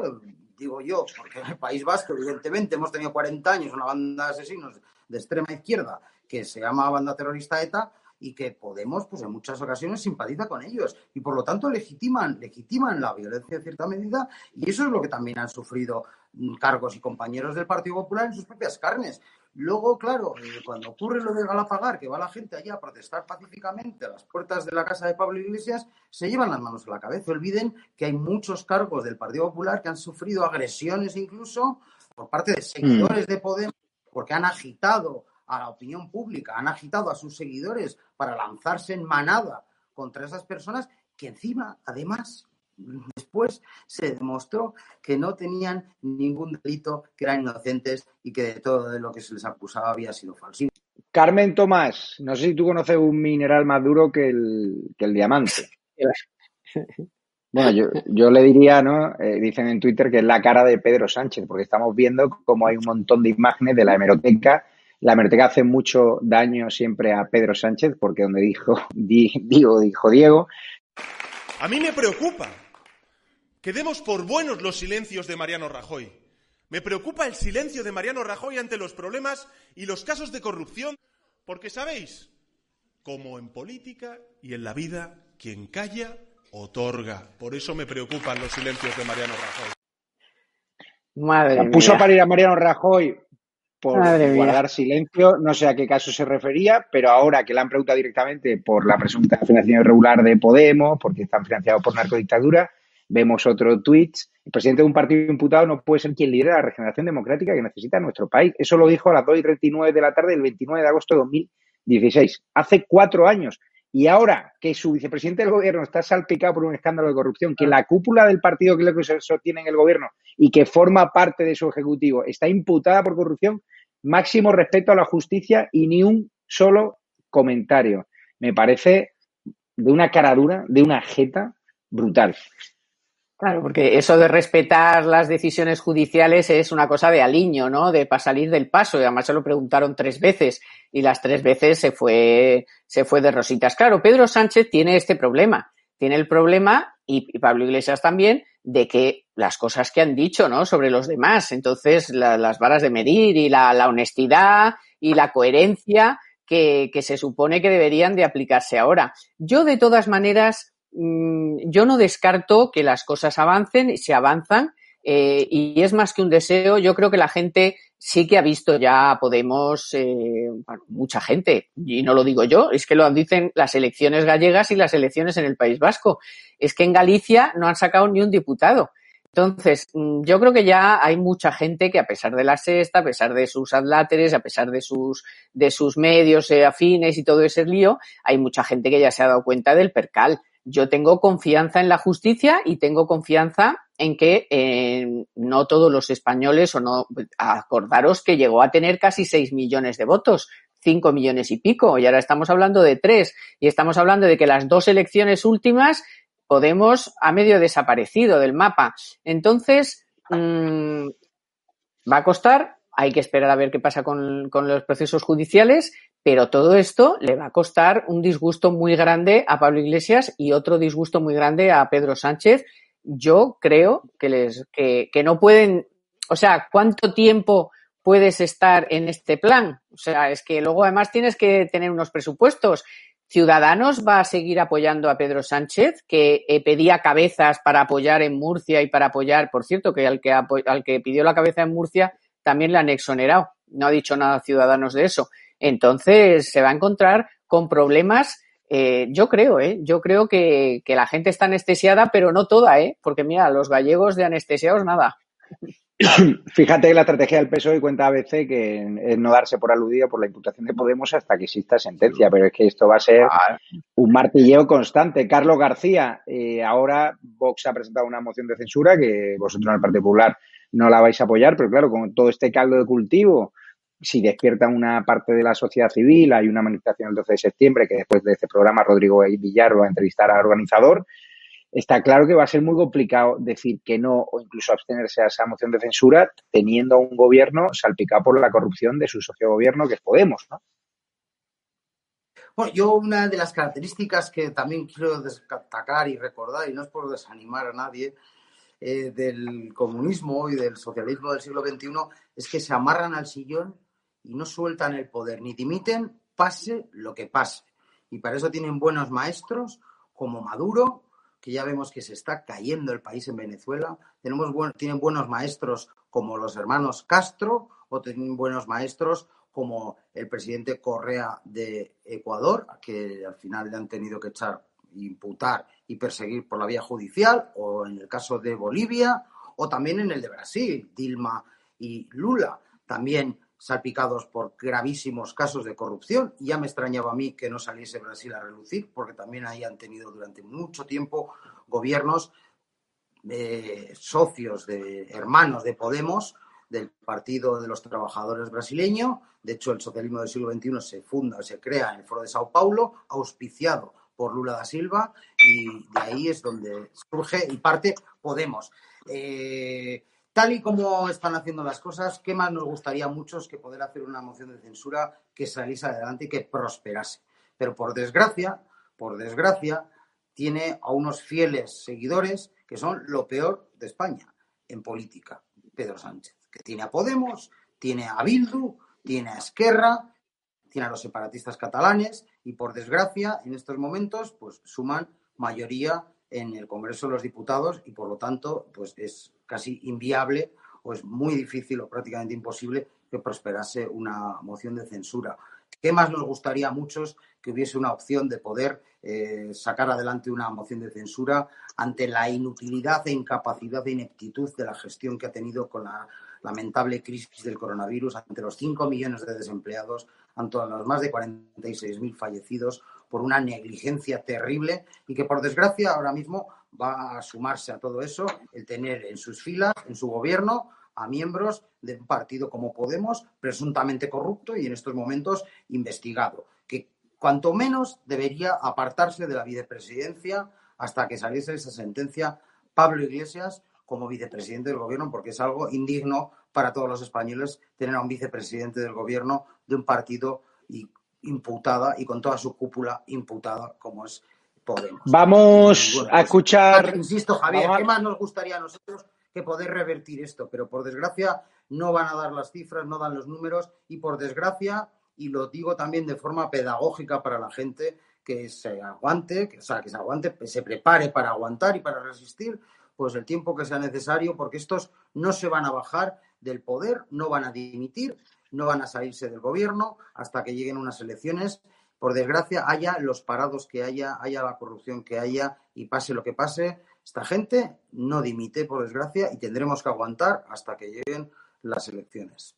digo yo, porque en el País Vasco, evidentemente, hemos tenido 40 años una banda de asesinos de extrema izquierda que se llama banda terrorista ETA y que Podemos, pues en muchas ocasiones simpatiza con ellos y por lo tanto legitiman, legitiman la violencia en cierta medida y eso es lo que también han sufrido mm, cargos y compañeros del Partido Popular en sus propias carnes. Luego, claro, eh, cuando ocurre lo de Galapagar, que va la gente allá a protestar pacíficamente a las puertas de la casa de Pablo Iglesias, se llevan las manos a la cabeza. Olviden que hay muchos cargos del Partido Popular que han sufrido agresiones incluso por parte de seguidores de Podemos, porque han agitado a la opinión pública, han agitado a sus seguidores para lanzarse en manada contra esas personas que encima, además, después se demostró que no tenían ningún delito, que eran inocentes y que de todo lo que se les acusaba había sido falso. Carmen Tomás, no sé si tú conoces un mineral más duro que el, que el diamante. Bueno, yo, yo le diría, ¿no? Eh, dicen en Twitter que es la cara de Pedro Sánchez, porque estamos viendo cómo hay un montón de imágenes de la hemeroteca. La hemeroteca hace mucho daño siempre a Pedro Sánchez, porque donde dijo, di, digo, dijo Diego. A mí me preocupa que demos por buenos los silencios de Mariano Rajoy. Me preocupa el silencio de Mariano Rajoy ante los problemas y los casos de corrupción, porque sabéis, como en política y en la vida, quien calla otorga. Por eso me preocupan los silencios de Mariano Rajoy. Madre La puso para ir a Mariano Rajoy por Madre guardar mía. silencio, no sé a qué caso se refería, pero ahora que le han preguntado directamente por la presunta financiación irregular de Podemos, porque están financiados por narcodictadura, vemos otro tweet. El presidente de un partido imputado no puede ser quien lidera la regeneración democrática que necesita nuestro país. Eso lo dijo a las 2 y 39 de la tarde del 29 de agosto de 2016, hace cuatro años. Y ahora que su vicepresidente del gobierno está salpicado por un escándalo de corrupción, que la cúpula del partido que lo que sostiene en el gobierno y que forma parte de su ejecutivo está imputada por corrupción, máximo respeto a la justicia y ni un solo comentario. Me parece de una caradura, de una jeta brutal. Claro, porque eso de respetar las decisiones judiciales es una cosa de aliño, ¿no? De para salir del paso. Y además se lo preguntaron tres veces y las tres veces se fue, se fue de rositas. Claro, Pedro Sánchez tiene este problema. Tiene el problema, y, Pablo Iglesias también, de que las cosas que han dicho, ¿no? Sobre los demás. Entonces, la, las varas de medir y la, la honestidad y la coherencia que, que se supone que deberían de aplicarse ahora. Yo, de todas maneras, Mm, yo no descarto que las cosas avancen y se avanzan. Eh, y es más que un deseo, yo creo que la gente sí que ha visto ya Podemos, eh, mucha gente, y no lo digo yo, es que lo dicen las elecciones gallegas y las elecciones en el País Vasco. Es que en Galicia no han sacado ni un diputado. Entonces, mm, yo creo que ya hay mucha gente que a pesar de la sexta, a pesar de sus adláteres, a pesar de sus, de sus medios eh, afines y todo ese lío, hay mucha gente que ya se ha dado cuenta del percal yo tengo confianza en la justicia y tengo confianza en que eh, no todos los españoles o no, acordaros que llegó a tener casi 6 millones de votos, 5 millones y pico, y ahora estamos hablando de 3, y estamos hablando de que las dos elecciones últimas Podemos ha medio desaparecido del mapa. Entonces, mmm, va a costar, hay que esperar a ver qué pasa con, con, los procesos judiciales, pero todo esto le va a costar un disgusto muy grande a Pablo Iglesias y otro disgusto muy grande a Pedro Sánchez. Yo creo que les, que, no pueden, o sea, ¿cuánto tiempo puedes estar en este plan? O sea, es que luego además tienes que tener unos presupuestos. Ciudadanos va a seguir apoyando a Pedro Sánchez, que eh, pedía cabezas para apoyar en Murcia y para apoyar, por cierto, que al que, al que pidió la cabeza en Murcia también le han exonerado. No ha dicho nada Ciudadanos de eso entonces se va a encontrar con problemas. Eh, yo creo, ¿eh? Yo creo que, que, la gente está anestesiada, pero no toda, ¿eh? Porque mira, los gallegos de anestesiados nada. Fíjate que la estrategia del PSOE cuenta a veces que es no darse por aludido por la imputación de Podemos hasta que exista sentencia, pero es que esto va a ser un martilleo constante. Carlos García, eh, ahora Vox ha presentado una moción de censura que vosotros en el Partido Popular no la vais a apoyar, pero claro, con todo este caldo de cultivo si despierta una parte de la sociedad civil, hay una manifestación el 12 de septiembre, que después de este programa Rodrigo Villar va a entrevistar al organizador, está claro que va a ser muy complicado decir que no o incluso abstenerse a esa moción de censura teniendo un gobierno salpicado por la corrupción de su socio gobierno, que es Podemos, ¿no? Bueno, yo una de las características que también quiero destacar y recordar, y no es por desanimar a nadie, eh, del comunismo y del socialismo del siglo XXI, es que se amarran al sillón y no sueltan el poder ni dimiten, pase lo que pase. Y para eso tienen buenos maestros como Maduro, que ya vemos que se está cayendo el país en Venezuela. Tenemos tienen buenos maestros como los hermanos Castro o tienen buenos maestros como el presidente Correa de Ecuador, que al final le han tenido que echar, imputar y perseguir por la vía judicial, o en el caso de Bolivia, o también en el de Brasil, Dilma y Lula, también salpicados por gravísimos casos de corrupción. Ya me extrañaba a mí que no saliese Brasil a relucir, porque también ahí han tenido durante mucho tiempo gobiernos eh, socios, de hermanos de Podemos, del Partido de los Trabajadores brasileño. De hecho, el socialismo del siglo XXI se funda, se crea en el Foro de Sao Paulo, auspiciado por Lula da Silva, y de ahí es donde surge y parte Podemos. Eh, Tal y como están haciendo las cosas, ¿qué más nos gustaría a muchos que poder hacer una moción de censura que saliese adelante y que prosperase? Pero por desgracia, por desgracia, tiene a unos fieles seguidores que son lo peor de España en política. Pedro Sánchez, que tiene a Podemos, tiene a Bildu, tiene a Esquerra, tiene a los separatistas catalanes y por desgracia en estos momentos pues suman mayoría en el Congreso de los Diputados y por lo tanto pues es casi inviable o es muy difícil o prácticamente imposible que prosperase una moción de censura. ¿Qué más nos gustaría a muchos que hubiese una opción de poder eh, sacar adelante una moción de censura ante la inutilidad e incapacidad e ineptitud de la gestión que ha tenido con la lamentable crisis del coronavirus, ante los 5 millones de desempleados, ante los más de 46.000 fallecidos por una negligencia terrible y que, por desgracia, ahora mismo va a sumarse a todo eso el tener en sus filas, en su gobierno, a miembros de un partido como Podemos, presuntamente corrupto y en estos momentos investigado, que cuanto menos debería apartarse de la vicepresidencia hasta que saliese esa sentencia Pablo Iglesias como vicepresidente del gobierno, porque es algo indigno para todos los españoles tener a un vicepresidente del gobierno de un partido y imputada y con toda su cúpula imputada como es Podemos. Vamos a escuchar. Insisto, Javier, ¿qué más nos gustaría a nosotros que poder revertir esto? Pero por desgracia no van a dar las cifras, no dan los números y por desgracia, y lo digo también de forma pedagógica para la gente, que se aguante, que, o sea, que se aguante, se prepare para aguantar y para resistir, pues el tiempo que sea necesario, porque estos no se van a bajar del poder, no van a dimitir no van a salirse del gobierno hasta que lleguen unas elecciones. Por desgracia, haya los parados que haya, haya la corrupción que haya y pase lo que pase, esta gente no dimite, por desgracia, y tendremos que aguantar hasta que lleguen las elecciones.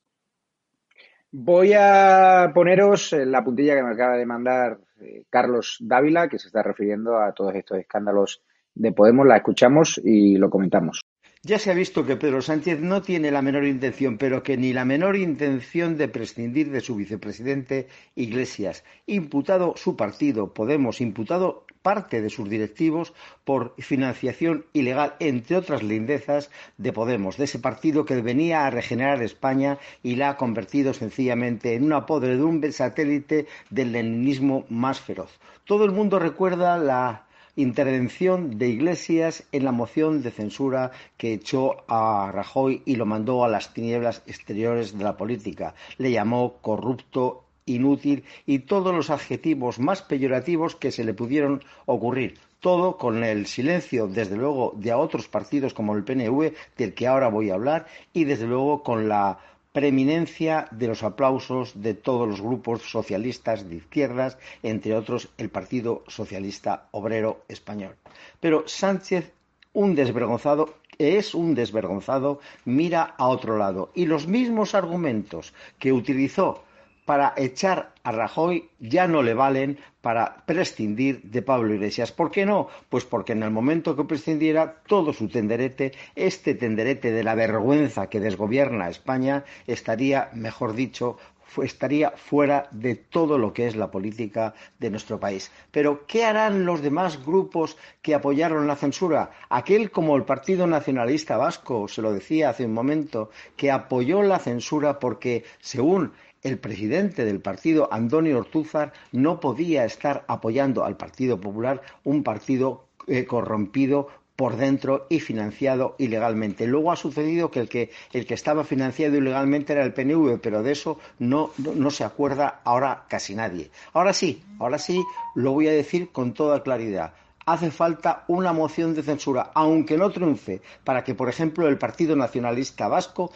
Voy a poneros la puntilla que me acaba de mandar eh, Carlos Dávila, que se está refiriendo a todos estos escándalos de Podemos. La escuchamos y lo comentamos. Ya se ha visto que Pedro Sánchez no tiene la menor intención, pero que ni la menor intención de prescindir de su vicepresidente Iglesias, imputado su partido, Podemos, imputado parte de sus directivos por financiación ilegal, entre otras lindezas, de Podemos, de ese partido que venía a regenerar España y la ha convertido sencillamente en una podredumbre satélite del leninismo más feroz. Todo el mundo recuerda la intervención de Iglesias en la moción de censura que echó a Rajoy y lo mandó a las tinieblas exteriores de la política. Le llamó corrupto, inútil y todos los adjetivos más peyorativos que se le pudieron ocurrir. Todo con el silencio, desde luego, de otros partidos como el PNV, del que ahora voy a hablar, y desde luego con la preeminencia de los aplausos de todos los grupos socialistas de izquierdas, entre otros el Partido Socialista Obrero Español. Pero Sánchez, un desvergonzado, es un desvergonzado, mira a otro lado y los mismos argumentos que utilizó para echar a Rajoy ya no le valen para prescindir de Pablo Iglesias. ¿Por qué no? Pues porque en el momento que prescindiera todo su tenderete, este tenderete de la vergüenza que desgobierna España, estaría, mejor dicho, estaría fuera de todo lo que es la política de nuestro país. Pero, ¿qué harán los demás grupos que apoyaron la censura? Aquel como el Partido Nacionalista Vasco, se lo decía hace un momento, que apoyó la censura porque, según el presidente del partido, Antonio Ortúzar, no podía estar apoyando al Partido Popular, un partido eh, corrompido por dentro y financiado ilegalmente. Luego ha sucedido que el, que el que estaba financiado ilegalmente era el PNV, pero de eso no, no, se acuerda ahora casi nadie. Ahora sí, ahora sí lo voy a decir con toda claridad hace falta una moción de censura, aunque no triunfe, para que, por ejemplo, el Partido Nacionalista Vasco,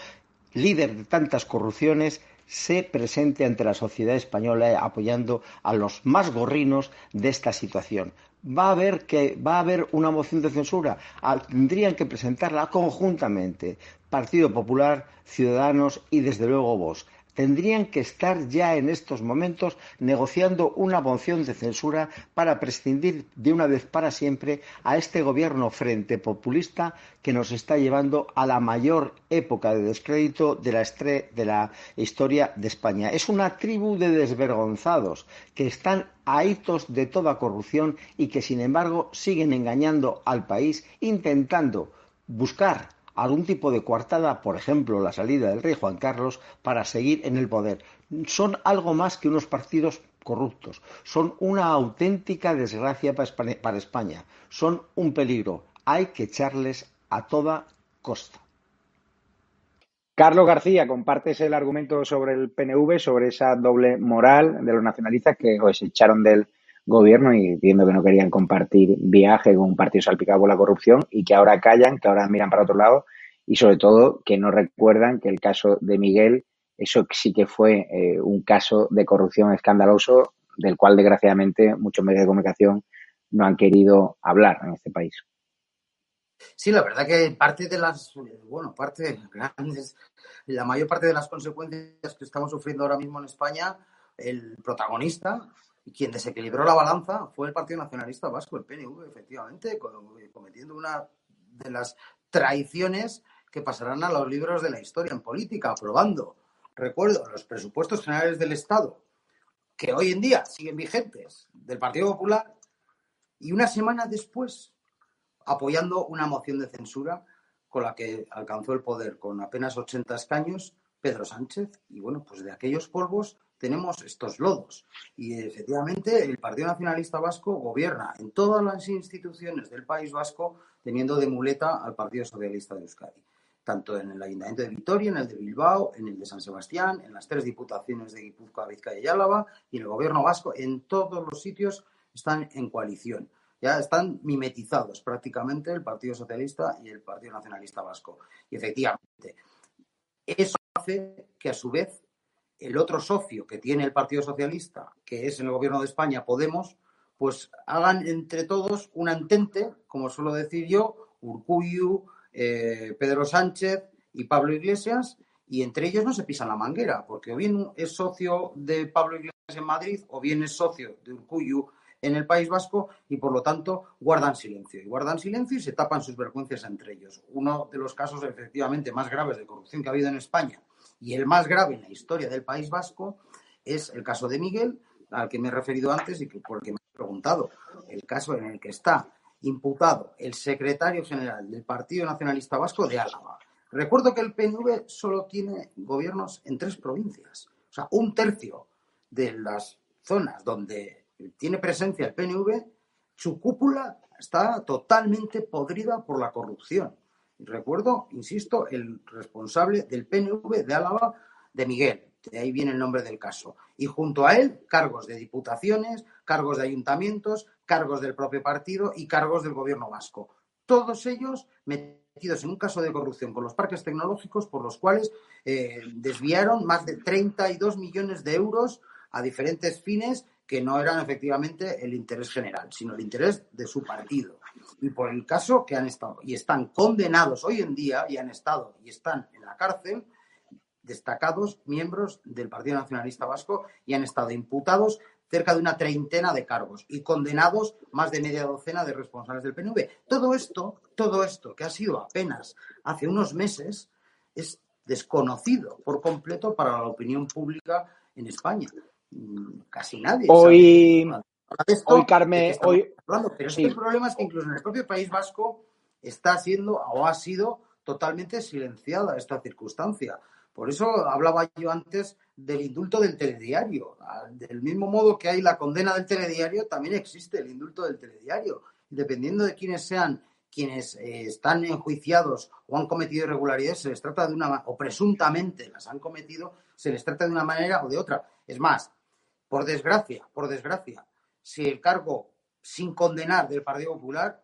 líder de tantas corrupciones, se presente ante la sociedad española apoyando a los más gorrinos de esta situación. Va a haber que va a haber una moción de censura. Ah, tendrían que presentarla conjuntamente Partido Popular, Ciudadanos y desde luego vos tendrían que estar ya en estos momentos negociando una moción de censura para prescindir de una vez para siempre a este gobierno frente populista que nos está llevando a la mayor época de descrédito de la, de la historia de España. Es una tribu de desvergonzados que están a hitos de toda corrupción y que, sin embargo, siguen engañando al país intentando buscar algún tipo de coartada, por ejemplo, la salida del rey Juan Carlos, para seguir en el poder. Son algo más que unos partidos corruptos. Son una auténtica desgracia para España. Son un peligro. Hay que echarles a toda costa. Carlos García, compartes el argumento sobre el PNV, sobre esa doble moral de los nacionalistas que os echaron del gobierno y viendo que no querían compartir viaje con un partido salpicado por la corrupción y que ahora callan, que ahora miran para otro lado y sobre todo que no recuerdan que el caso de Miguel, eso sí que fue eh, un caso de corrupción escandaloso del cual desgraciadamente muchos medios de comunicación no han querido hablar en este país. Sí, la verdad que parte de las, bueno, parte grandes, la mayor parte de las consecuencias que estamos sufriendo ahora mismo en España, el protagonista quien desequilibró la balanza fue el Partido Nacionalista Vasco, el PNV, efectivamente, cometiendo una de las traiciones que pasarán a los libros de la historia en política, aprobando, recuerdo, los presupuestos generales del Estado, que hoy en día siguen vigentes, del Partido Popular, y una semana después apoyando una moción de censura con la que alcanzó el poder con apenas 80 escaños Pedro Sánchez. Y bueno, pues de aquellos polvos tenemos estos lodos. Y efectivamente el Partido Nacionalista Vasco gobierna en todas las instituciones del País Vasco teniendo de muleta al Partido Socialista de Euskadi. Tanto en el Ayuntamiento de Vitoria, en el de Bilbao, en el de San Sebastián, en las tres diputaciones de Guipúzcoa, Vizcaya y Álava y en el gobierno vasco, en todos los sitios están en coalición. Ya están mimetizados prácticamente el Partido Socialista y el Partido Nacionalista Vasco. Y efectivamente, eso hace que a su vez el otro socio que tiene el Partido Socialista, que es en el gobierno de España, Podemos, pues hagan entre todos un entente, como suelo decir yo, Urcuyu, eh, Pedro Sánchez y Pablo Iglesias, y entre ellos no se pisan la manguera, porque o bien es socio de Pablo Iglesias en Madrid o bien es socio de Urcuyu en el País Vasco y por lo tanto guardan silencio. Y guardan silencio y se tapan sus vergüenzas entre ellos. Uno de los casos efectivamente más graves de corrupción que ha habido en España y el más grave en la historia del País Vasco es el caso de Miguel, al que me he referido antes y que, por el que me he preguntado. El caso en el que está imputado el secretario general del Partido Nacionalista Vasco de Álava. Recuerdo que el PNV solo tiene gobiernos en tres provincias. O sea, un tercio de las zonas donde tiene presencia el PNV, su cúpula está totalmente podrida por la corrupción. Recuerdo, insisto, el responsable del PNV de Álava, de Miguel. De ahí viene el nombre del caso. Y junto a él, cargos de diputaciones, cargos de ayuntamientos, cargos del propio partido y cargos del gobierno vasco. Todos ellos metidos en un caso de corrupción con los parques tecnológicos por los cuales eh, desviaron más de 32 millones de euros a diferentes fines que no eran efectivamente el interés general, sino el interés de su partido. Y por el caso que han estado y están condenados hoy en día y han estado y están en la cárcel destacados miembros del Partido Nacionalista Vasco y han estado imputados cerca de una treintena de cargos y condenados más de media docena de responsables del PNV. Todo esto, todo esto que ha sido apenas hace unos meses es desconocido por completo para la opinión pública en España. Mm, casi nadie. Hoy, hoy Carmen, hoy. Pero el problema es que incluso en el propio País Vasco está siendo o ha sido totalmente silenciada esta circunstancia. Por eso hablaba yo antes del indulto del telediario. Del mismo modo que hay la condena del telediario, también existe el indulto del telediario. Dependiendo de quiénes sean quienes eh, están enjuiciados o han cometido irregularidades, se les trata de una, o presuntamente las han cometido, se les trata de una manera o de otra. Es más, por desgracia, por desgracia, si el cargo sin condenar del Partido Popular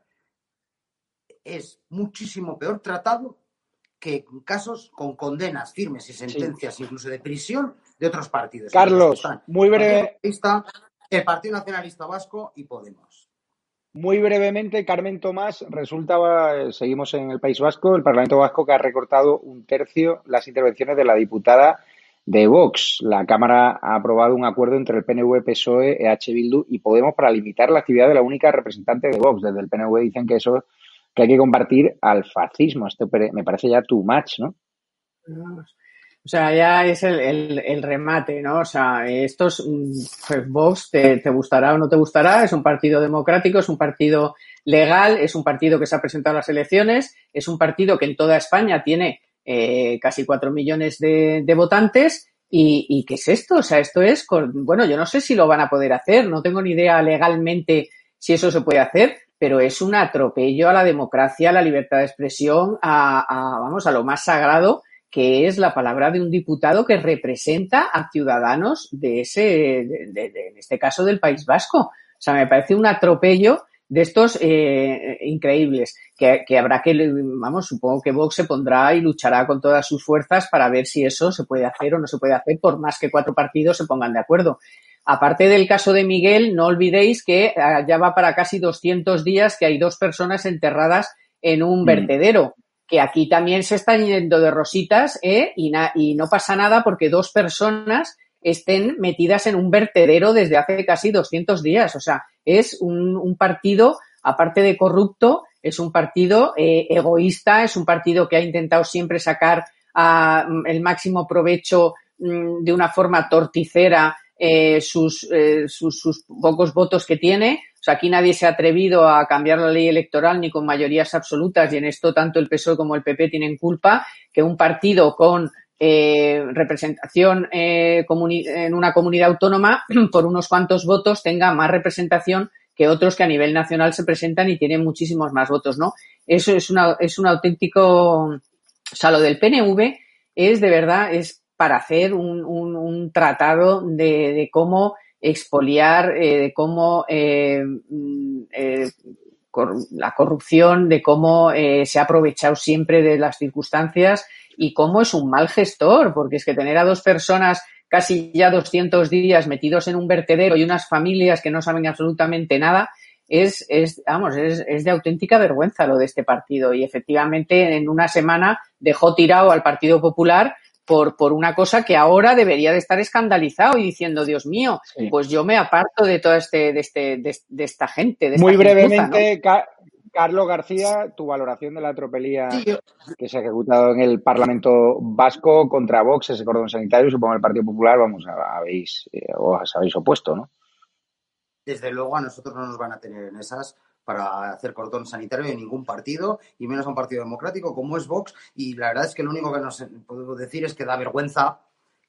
es muchísimo peor tratado que en casos con condenas firmes y sentencias incluso de prisión de otros partidos. Carlos, muy breve. El Partido Nacionalista Vasco y Podemos. Muy brevemente, Carmen Tomás, resulta, eh, seguimos en el País Vasco, el Parlamento Vasco que ha recortado un tercio las intervenciones de la diputada de Vox. La Cámara ha aprobado un acuerdo entre el PNV, PSOE, EH Bildu y Podemos para limitar la actividad de la única representante de Vox. Desde el PNV dicen que eso que hay que combatir al fascismo. Esto me parece ya too much, ¿no? O sea, ya es el, remate, ¿no? O sea, estos, pues Vox, te, gustará o no te gustará, es un partido democrático, es un partido legal, es un partido que se ha presentado a las elecciones, es un partido que en toda España tiene eh, casi cuatro millones de, votantes. Y, y, qué es esto? O sea, esto es, bueno, yo no sé si lo van a poder hacer, no tengo ni idea legalmente si eso se puede hacer, pero es un atropello a la democracia, a la libertad de expresión, a, vamos, a lo más sagrado que es la palabra de un diputado que representa a ciudadanos de ese, en este caso del País Vasco. O sea, me parece un atropello de estos eh, increíbles, que, que, habrá que, vamos, supongo que Vox se pondrá y luchará con todas sus fuerzas para ver si eso se puede hacer o no se puede hacer, por más que cuatro partidos se pongan de acuerdo. Aparte del caso de Miguel, no olvidéis que ah, ya va para casi 200 días que hay dos personas enterradas en un mm. vertedero, que aquí también se están yendo de rositas ¿eh? y, y no pasa nada porque dos personas estén metidas en un vertedero desde hace casi 200 días. O sea, es un, partido, aparte de corrupto, es un partido eh, egoísta, es un partido que ha intentado siempre sacar ah, el máximo provecho mm, de una forma torticera eh, sus, eh, sus, sus, pocos votos que tiene. O sea, aquí nadie se ha atrevido a cambiar la ley electoral ni con mayorías absolutas y en esto tanto el PSOE como el PP tienen culpa que un partido con eh, representación eh, en una comunidad autónoma por unos cuantos votos tenga más representación que otros que a nivel nacional se presentan y tienen muchísimos más votos, ¿no? Eso es, una, es un auténtico, o sea, lo del PNV es de verdad, es para hacer un, un, tratado de, de, cómo expoliar, eh, de cómo eh, eh, la corrupción, de cómo se ha aprovechado siempre de las circunstancias y cómo es un mal gestor, porque es que tener a dos personas casi ya 200 días metidos en un vertedero y unas familias que no saben absolutamente nada, es, es vamos, es, es, de auténtica vergüenza lo de este partido. Y efectivamente, en una semana dejó tirado al Partido Popular por, por una cosa que ahora debería de estar escandalizado y diciendo, Dios mío, pues yo me aparto de toda este, de, este, de, esta gente. Muy brevemente, Carlos García, tu valoración de la tropelía que se ha ejecutado en el Parlamento Vasco contra Vox, ese cordón sanitario, supongo el Partido Popular, vamos, habéis, eh, os habéis opuesto, ¿no? Desde luego a nosotros no nos van a tener en esas para hacer cordón sanitario de ningún partido, y menos a un partido democrático como es Vox. Y la verdad es que lo único que nos podemos decir es que da vergüenza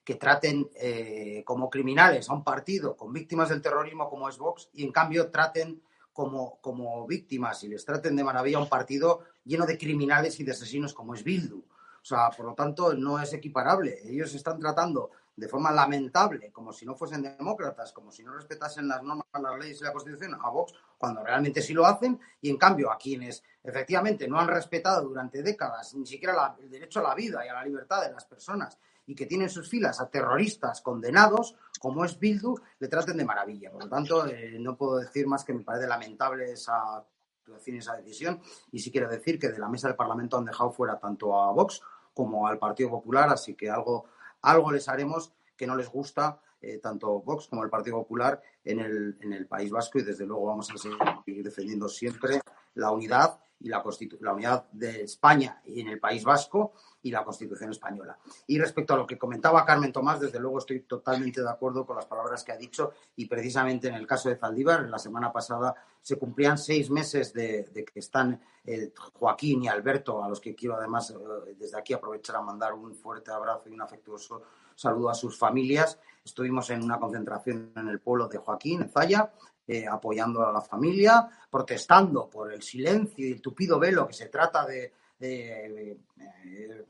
que traten eh, como criminales a un partido con víctimas del terrorismo como es Vox y en cambio traten como, como víctimas y les traten de maravilla a un partido lleno de criminales y de asesinos como es Bildu. O sea, por lo tanto, no es equiparable. Ellos están tratando de forma lamentable, como si no fuesen demócratas, como si no respetasen las normas, las leyes y la Constitución, a Vox, cuando realmente sí lo hacen, y en cambio a quienes efectivamente no han respetado durante décadas ni siquiera el derecho a la vida y a la libertad de las personas y que tienen sus filas a terroristas condenados, como es Bildu, le traten de maravilla. Por lo tanto, eh, no puedo decir más que me parece lamentable esa actuación y esa decisión, y sí quiero decir que de la mesa del Parlamento han dejado fuera tanto a Vox como al Partido Popular, así que algo algo les haremos que no les gusta eh, tanto Vox como el Partido Popular en el, en el País Vasco y desde luego vamos a seguir defendiendo siempre la unidad y la, la unidad de España y en el País Vasco y la Constitución española. Y respecto a lo que comentaba Carmen Tomás, desde luego estoy totalmente de acuerdo con las palabras que ha dicho y precisamente en el caso de Zaldívar, la semana pasada se cumplían seis meses de, que están eh, Joaquín y Alberto, a los que quiero además eh, desde aquí aprovechar a mandar un fuerte abrazo y un afectuoso saludo a sus familias. Estuvimos en una concentración en el pueblo de Joaquín, en Zaya, eh, apoyando a la familia, protestando por el silencio y el tupido velo que se trata de,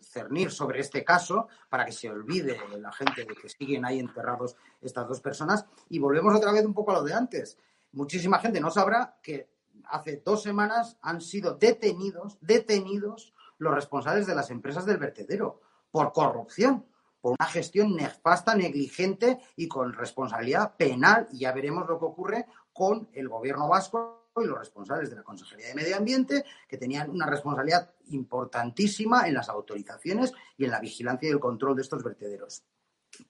cernir sobre este caso para que se olvide la gente de que siguen ahí enterrados estas dos personas. Y volvemos otra vez un poco a lo de antes. Muchísima gente no sabrá que hace dos semanas han sido detenidos, detenidos los responsables de las empresas del vertedero por corrupción por una gestión nefasta, negligente y con responsabilidad penal. Y ya veremos lo que ocurre con el gobierno vasco y los responsables de la Consejería de Medio Ambiente, que tenían una responsabilidad importantísima en las autorizaciones y en la vigilancia y el control de estos vertederos.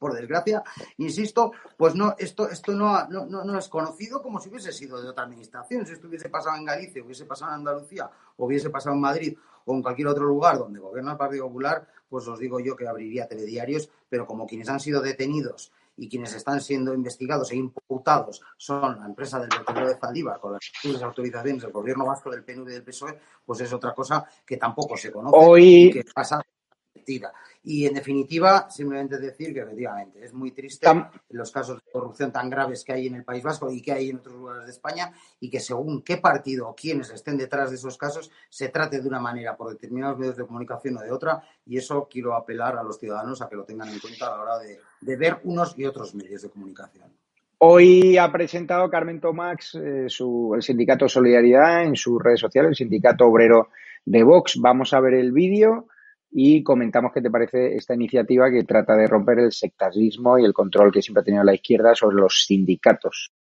Por desgracia, insisto, pues no, esto, esto no, no, no, es conocido como si hubiese sido de otra administración. Si esto hubiese pasado en Galicia, hubiese pasado en Andalucía, hubiese pasado en Madrid o en cualquier otro lugar donde gobierna el Partido Popular, pues os digo yo que abriría telediarios, pero como quienes han sido detenidos y quienes están siendo investigados e imputados son la empresa del vertedero de Zaldívar con las autorizaciones del gobierno vasco, del PNV y del PSOE, pues es otra cosa que tampoco se conoce Hoy... y que pasa y en definitiva, simplemente decir que efectivamente es muy triste los casos de corrupción tan graves que hay en el País Vasco y que hay en otros lugares de España y que según qué partido o quienes estén detrás de esos casos se trate de una manera por determinados medios de comunicación o de otra y eso quiero apelar a los ciudadanos a que lo tengan en cuenta a la hora de, ver unos y otros medios de comunicación. Hoy ha presentado Carmen Tomás eh, el sindicato Solidaridad en sus redes sociales, el sindicato obrero de Vox. Vamos a ver el vídeo y comentamos qué te parece esta iniciativa que trata de romper el sectarismo y el control que siempre ha tenido la izquierda sobre los sindicatos.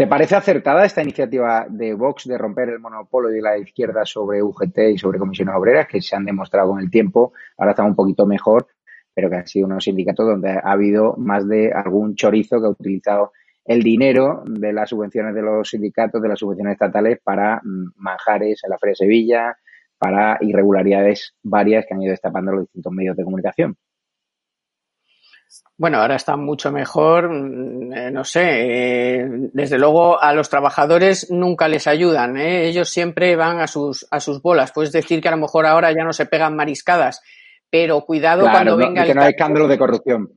¿Te parece acertada esta iniciativa de Vox de romper el monopolio de la izquierda sobre UGT y sobre comisiones obreras que se han demostrado con el tiempo? Ahora están un poquito mejor, pero que han sido unos sindicatos donde ha habido más de algún chorizo que ha utilizado el dinero de las subvenciones de los sindicatos, de las subvenciones estatales para mm, manjares en la Feria de Sevilla, para irregularidades varias que han ido destapando los distintos medios de comunicación. Bueno, ahora está mucho mejor, mm, eh, no sé, eh, desde luego a los trabajadores nunca les ayudan, ¿eh? ellos siempre van a sus, a sus bolas. Puedes decir que a lo mejor ahora ya no se pegan mariscadas, pero cuidado cuando venga que no hay escándalo de corrupción.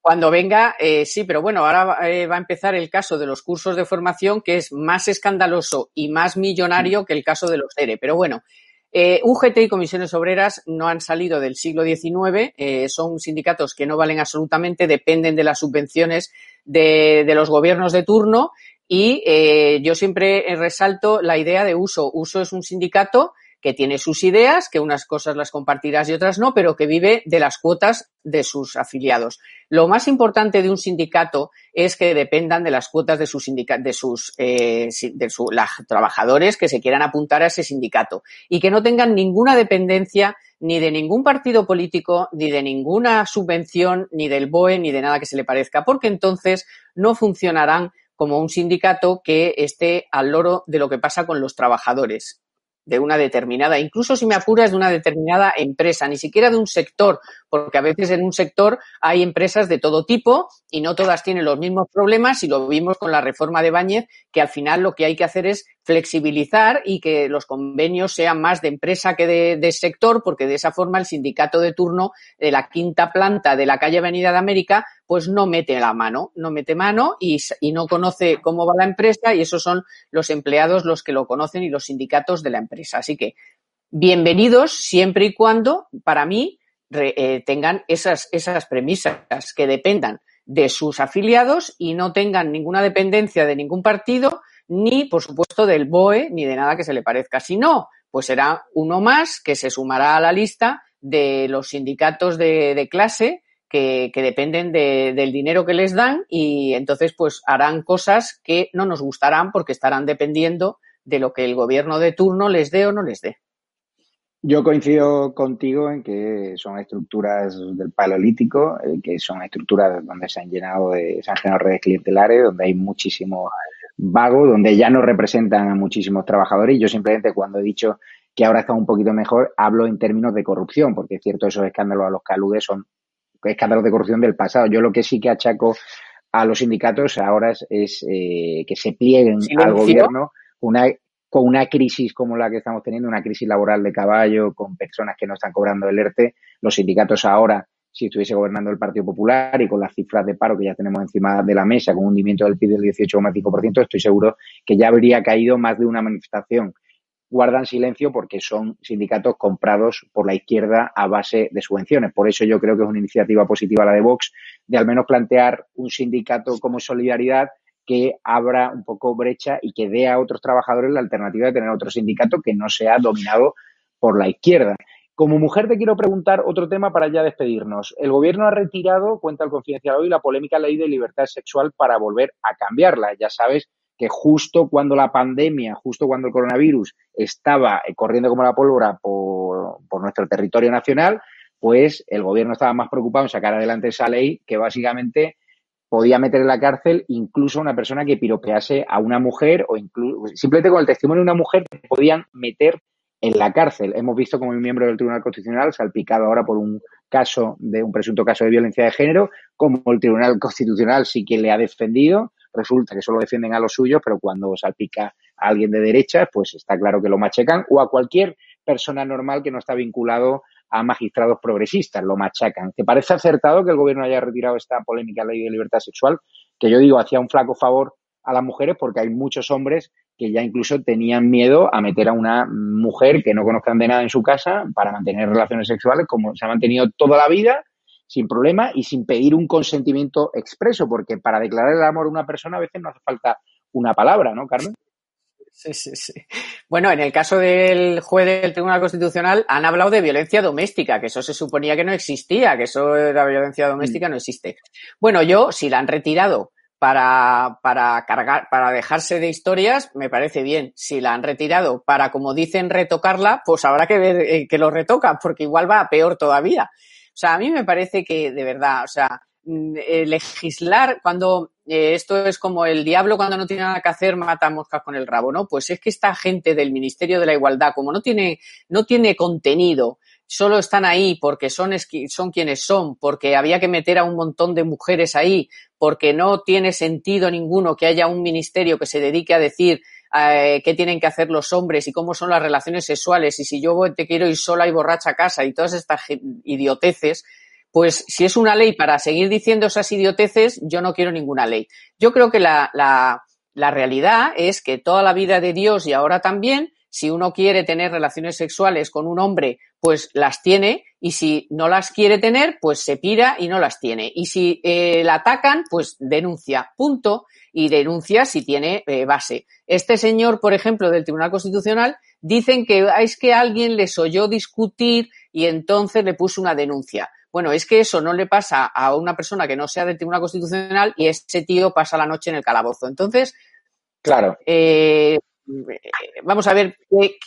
Cuando venga, sí, pero bueno, ahora va a empezar el caso de los cursos de formación que es más escandaloso y más millonario que el caso de los ERE. Pero bueno, eh, UGT y comisiones obreras no han salido del siglo XIX, eh, son sindicatos que no valen absolutamente, dependen de las subvenciones de, los gobiernos de turno y eh, yo siempre resalto la idea de uso. Uso es un sindicato que tiene sus ideas, que unas cosas las compartirás y otras no, pero que vive de las cuotas de sus afiliados. Lo más importante de un sindicato es que dependan de las cuotas de sus, de sus eh, de su, trabajadores que se quieran apuntar a ese sindicato y que no tengan ninguna dependencia ni de ningún partido político, ni de ninguna subvención, ni del BOE, ni de nada que se le parezca, porque entonces no funcionarán como un sindicato que esté al loro de lo que pasa con los trabajadores de una determinada, incluso si me apuras de una determinada empresa, ni siquiera de un sector, porque a veces en un sector hay empresas de todo tipo y no todas tienen los mismos problemas y lo vimos con la reforma de Báñez, que al final lo que hay que hacer es flexibilizar y que los convenios sean más de empresa que de, sector, porque de esa forma el sindicato de turno de la quinta planta de la calle Avenida de América, pues no mete la mano, no mete mano y, y no conoce cómo va la empresa y esos son los empleados los que lo conocen y los sindicatos de la empresa. Así que bienvenidos siempre y cuando, para mí, eh, tengan esas, esas premisas que dependan de sus afiliados y no tengan ninguna dependencia de ningún partido, ni, por supuesto, del BOE, ni de nada que se le parezca. Si no, pues será uno más que se sumará a la lista de los sindicatos de, clase que, dependen del dinero que les dan y entonces pues harán cosas que no nos gustarán porque estarán dependiendo de lo que el gobierno de turno les dé o no les dé. Yo coincido contigo en que son estructuras del paleolítico, eh, que son estructuras donde se han llenado de, se han generado redes clientelares, donde hay muchísimo vago, donde ya no representan a muchísimos trabajadores. Y yo simplemente cuando he dicho que ahora está un poquito mejor, hablo en términos de corrupción, porque es cierto, esos escándalos a los caludes son escándalos de corrupción del pasado. Yo lo que sí que achaco a los sindicatos ahora es, eh, que se plieguen al gobierno una, con una crisis como la que estamos teniendo, una crisis laboral de caballo, con personas que no están cobrando el ERTE, los sindicatos ahora si estuviese gobernando el Partido Popular y con las cifras de paro que ya tenemos encima de la mesa, con un hundimiento del PIB del 18,5%, estoy seguro que ya habría caído más de una manifestación. Guardan silencio porque son sindicatos comprados por la izquierda a base de subvenciones. Por eso yo creo que es una iniciativa positiva la de Vox, de al menos plantear un sindicato como solidaridad que abra un poco brecha y que dé a otros trabajadores la alternativa de tener otro sindicato que no sea dominado por la izquierda. Como mujer te quiero preguntar otro tema para ya despedirnos. El gobierno ha retirado, cuenta el confidencial hoy, la polémica ley de libertad sexual para volver a cambiarla. Ya sabes que justo cuando la pandemia, justo cuando el coronavirus estaba eh, corriendo como la pólvora por, por nuestro territorio nacional, pues el gobierno estaba más preocupado en sacar adelante esa ley que básicamente podía meter en la cárcel incluso a una persona que piropease a una mujer o incluso simplemente con el testimonio de una mujer podían meter en la cárcel. Hemos visto como un miembro del Tribunal Constitucional, salpicado ahora por un caso de un presunto caso de violencia de género, como el Tribunal Constitucional sí que le ha defendido. Resulta que solo defienden a los suyos, pero cuando salpica a alguien de derecha, pues está claro que lo machacan, o a cualquier persona normal que no está vinculado a magistrados progresistas, lo machacan. ¿Te parece acertado que el gobierno haya retirado esta polémica ley de libertad sexual? Que yo digo, hacía un flaco favor a las mujeres porque hay muchos hombres que ya incluso tenían miedo a meter a una mujer que no conozcan de nada en su casa para mantener relaciones sexuales como se ha mantenido toda la vida sin problema y sin pedir un consentimiento expreso, porque para declarar el amor a una persona a veces no hace falta una palabra, ¿no, Carmen? Sí, sí, sí. Bueno, en el caso del juez del Tribunal Constitucional han hablado de violencia doméstica, que eso se suponía que no existía, que eso de la violencia doméstica mm. no existe. Bueno, yo, si la han retirado para, para cargar, para dejarse de historias, me parece bien. Si la han retirado para, como dicen, retocarla, pues habrá que ver eh, que lo retocan, porque igual va a peor todavía. O sea, a mí me parece que, de verdad, o sea, eh, legislar cuando eh, esto es como el diablo cuando no tiene nada que hacer mata moscas con el rabo, ¿no? Pues es que esta gente del Ministerio de la Igualdad, como no tiene, no tiene contenido, solo están ahí porque son, son quienes son, porque había que meter a un montón de mujeres ahí, porque no tiene sentido ninguno que haya un ministerio que se dedique a decir eh, qué tienen que hacer los hombres y cómo son las relaciones sexuales y si yo te quiero ir sola y borracha a casa y todas estas idioteces, pues si es una ley para seguir diciendo esas idioteces, yo no quiero ninguna ley. Yo creo que la, la, la realidad es que toda la vida de Dios y ahora también si uno quiere tener relaciones sexuales con un hombre, pues las tiene, y si no las quiere tener, pues se pira y no las tiene. Y si eh, la atacan, pues denuncia, punto, y denuncia si tiene eh, base. Este señor, por ejemplo, del Tribunal Constitucional, dicen que es que alguien les oyó discutir y entonces le puso una denuncia. Bueno, es que eso no le pasa a una persona que no sea del Tribunal Constitucional y ese tío pasa la noche en el calabozo. Entonces, claro. Eh, vamos a ver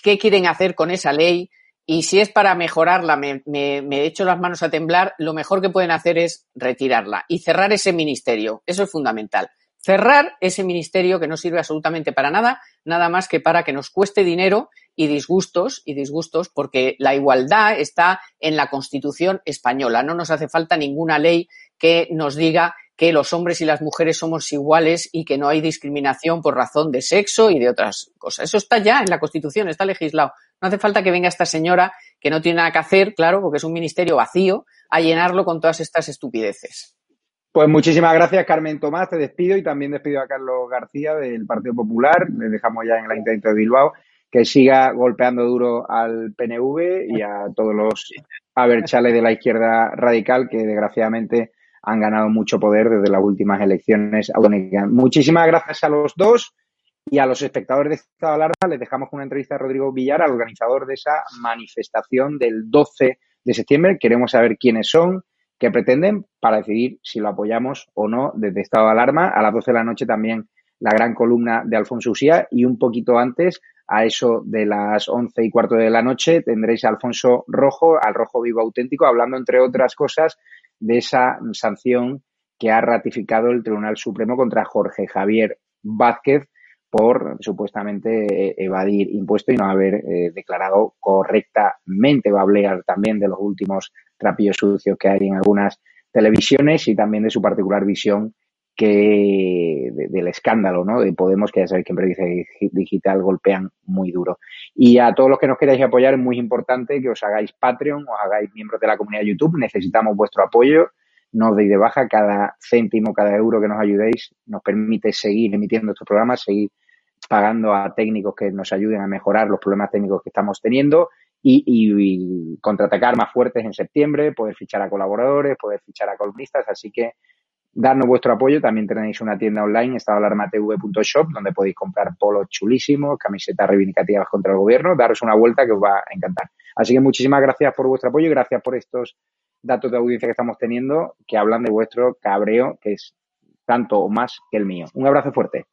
qué, quieren hacer con esa ley y si es para mejorarla, me, me, me, echo las manos a temblar, lo mejor que pueden hacer es retirarla y cerrar ese ministerio. Eso es fundamental. Cerrar ese ministerio que no sirve absolutamente para nada, nada más que para que nos cueste dinero y disgustos y disgustos, porque la igualdad está en la Constitución española. No nos hace falta ninguna ley que nos diga que los hombres y las mujeres somos iguales y que no hay discriminación por razón de sexo y de otras cosas. Eso está ya en la Constitución, está legislado. No hace falta que venga esta señora que no tiene nada que hacer, claro, porque es un ministerio vacío, a llenarlo con todas estas estupideces. Pues muchísimas gracias, Carmen Tomás. Te despido y también despido a Carlos García del Partido Popular. Le dejamos ya en el Ayuntamiento de Bilbao. Que siga golpeando duro al PNV y a todos los aberchales de la izquierda radical que desgraciadamente han ganado mucho poder desde las últimas elecciones autonómicas. Muchísimas gracias a los dos y a los espectadores de Estado de Alarma. Les dejamos una entrevista a Rodrigo Villar, al organizador de esa manifestación del 12 de septiembre. Queremos saber quiénes son, qué pretenden, para decidir si lo apoyamos o no desde Estado de Alarma. A las 12 de la noche también la gran columna de Alfonso Usía y un poquito antes, a eso de las once y cuarto de la noche, tendréis a Alfonso Rojo, al Rojo Vivo Auténtico, hablando, entre otras cosas, de esa sanción que ha ratificado el Tribunal Supremo contra Jorge Javier Vázquez por supuestamente evadir impuestos y no haber eh, declarado correctamente. Va a hablar también de los últimos trapillos sucios que hay en algunas televisiones y también de su particular visión que del escándalo ¿no? de Podemos, que ya sabéis que en Periodista Digital golpean muy duro. Y a todos los que nos queráis apoyar, es muy importante que os hagáis Patreon, os hagáis miembros de la comunidad YouTube. Necesitamos vuestro apoyo. No os deis de baja. Cada céntimo, cada euro que nos ayudéis nos permite seguir emitiendo estos programas, seguir pagando a técnicos que nos ayuden a mejorar los problemas técnicos que estamos teniendo y, y, contraatacar más fuertes en septiembre, poder fichar a colaboradores, poder fichar a columnistas. Así que darnos vuestro apoyo. También tenéis una tienda online, estadoalarmatv.shop, donde podéis comprar polos chulísimos, camisetas reivindicativas contra el gobierno. Daros una vuelta que os va a encantar. Así que muchísimas gracias por vuestro apoyo y gracias por estos datos de audiencia que estamos teniendo que hablan de vuestro cabreo, que es tanto o más que el mío. Un abrazo fuerte.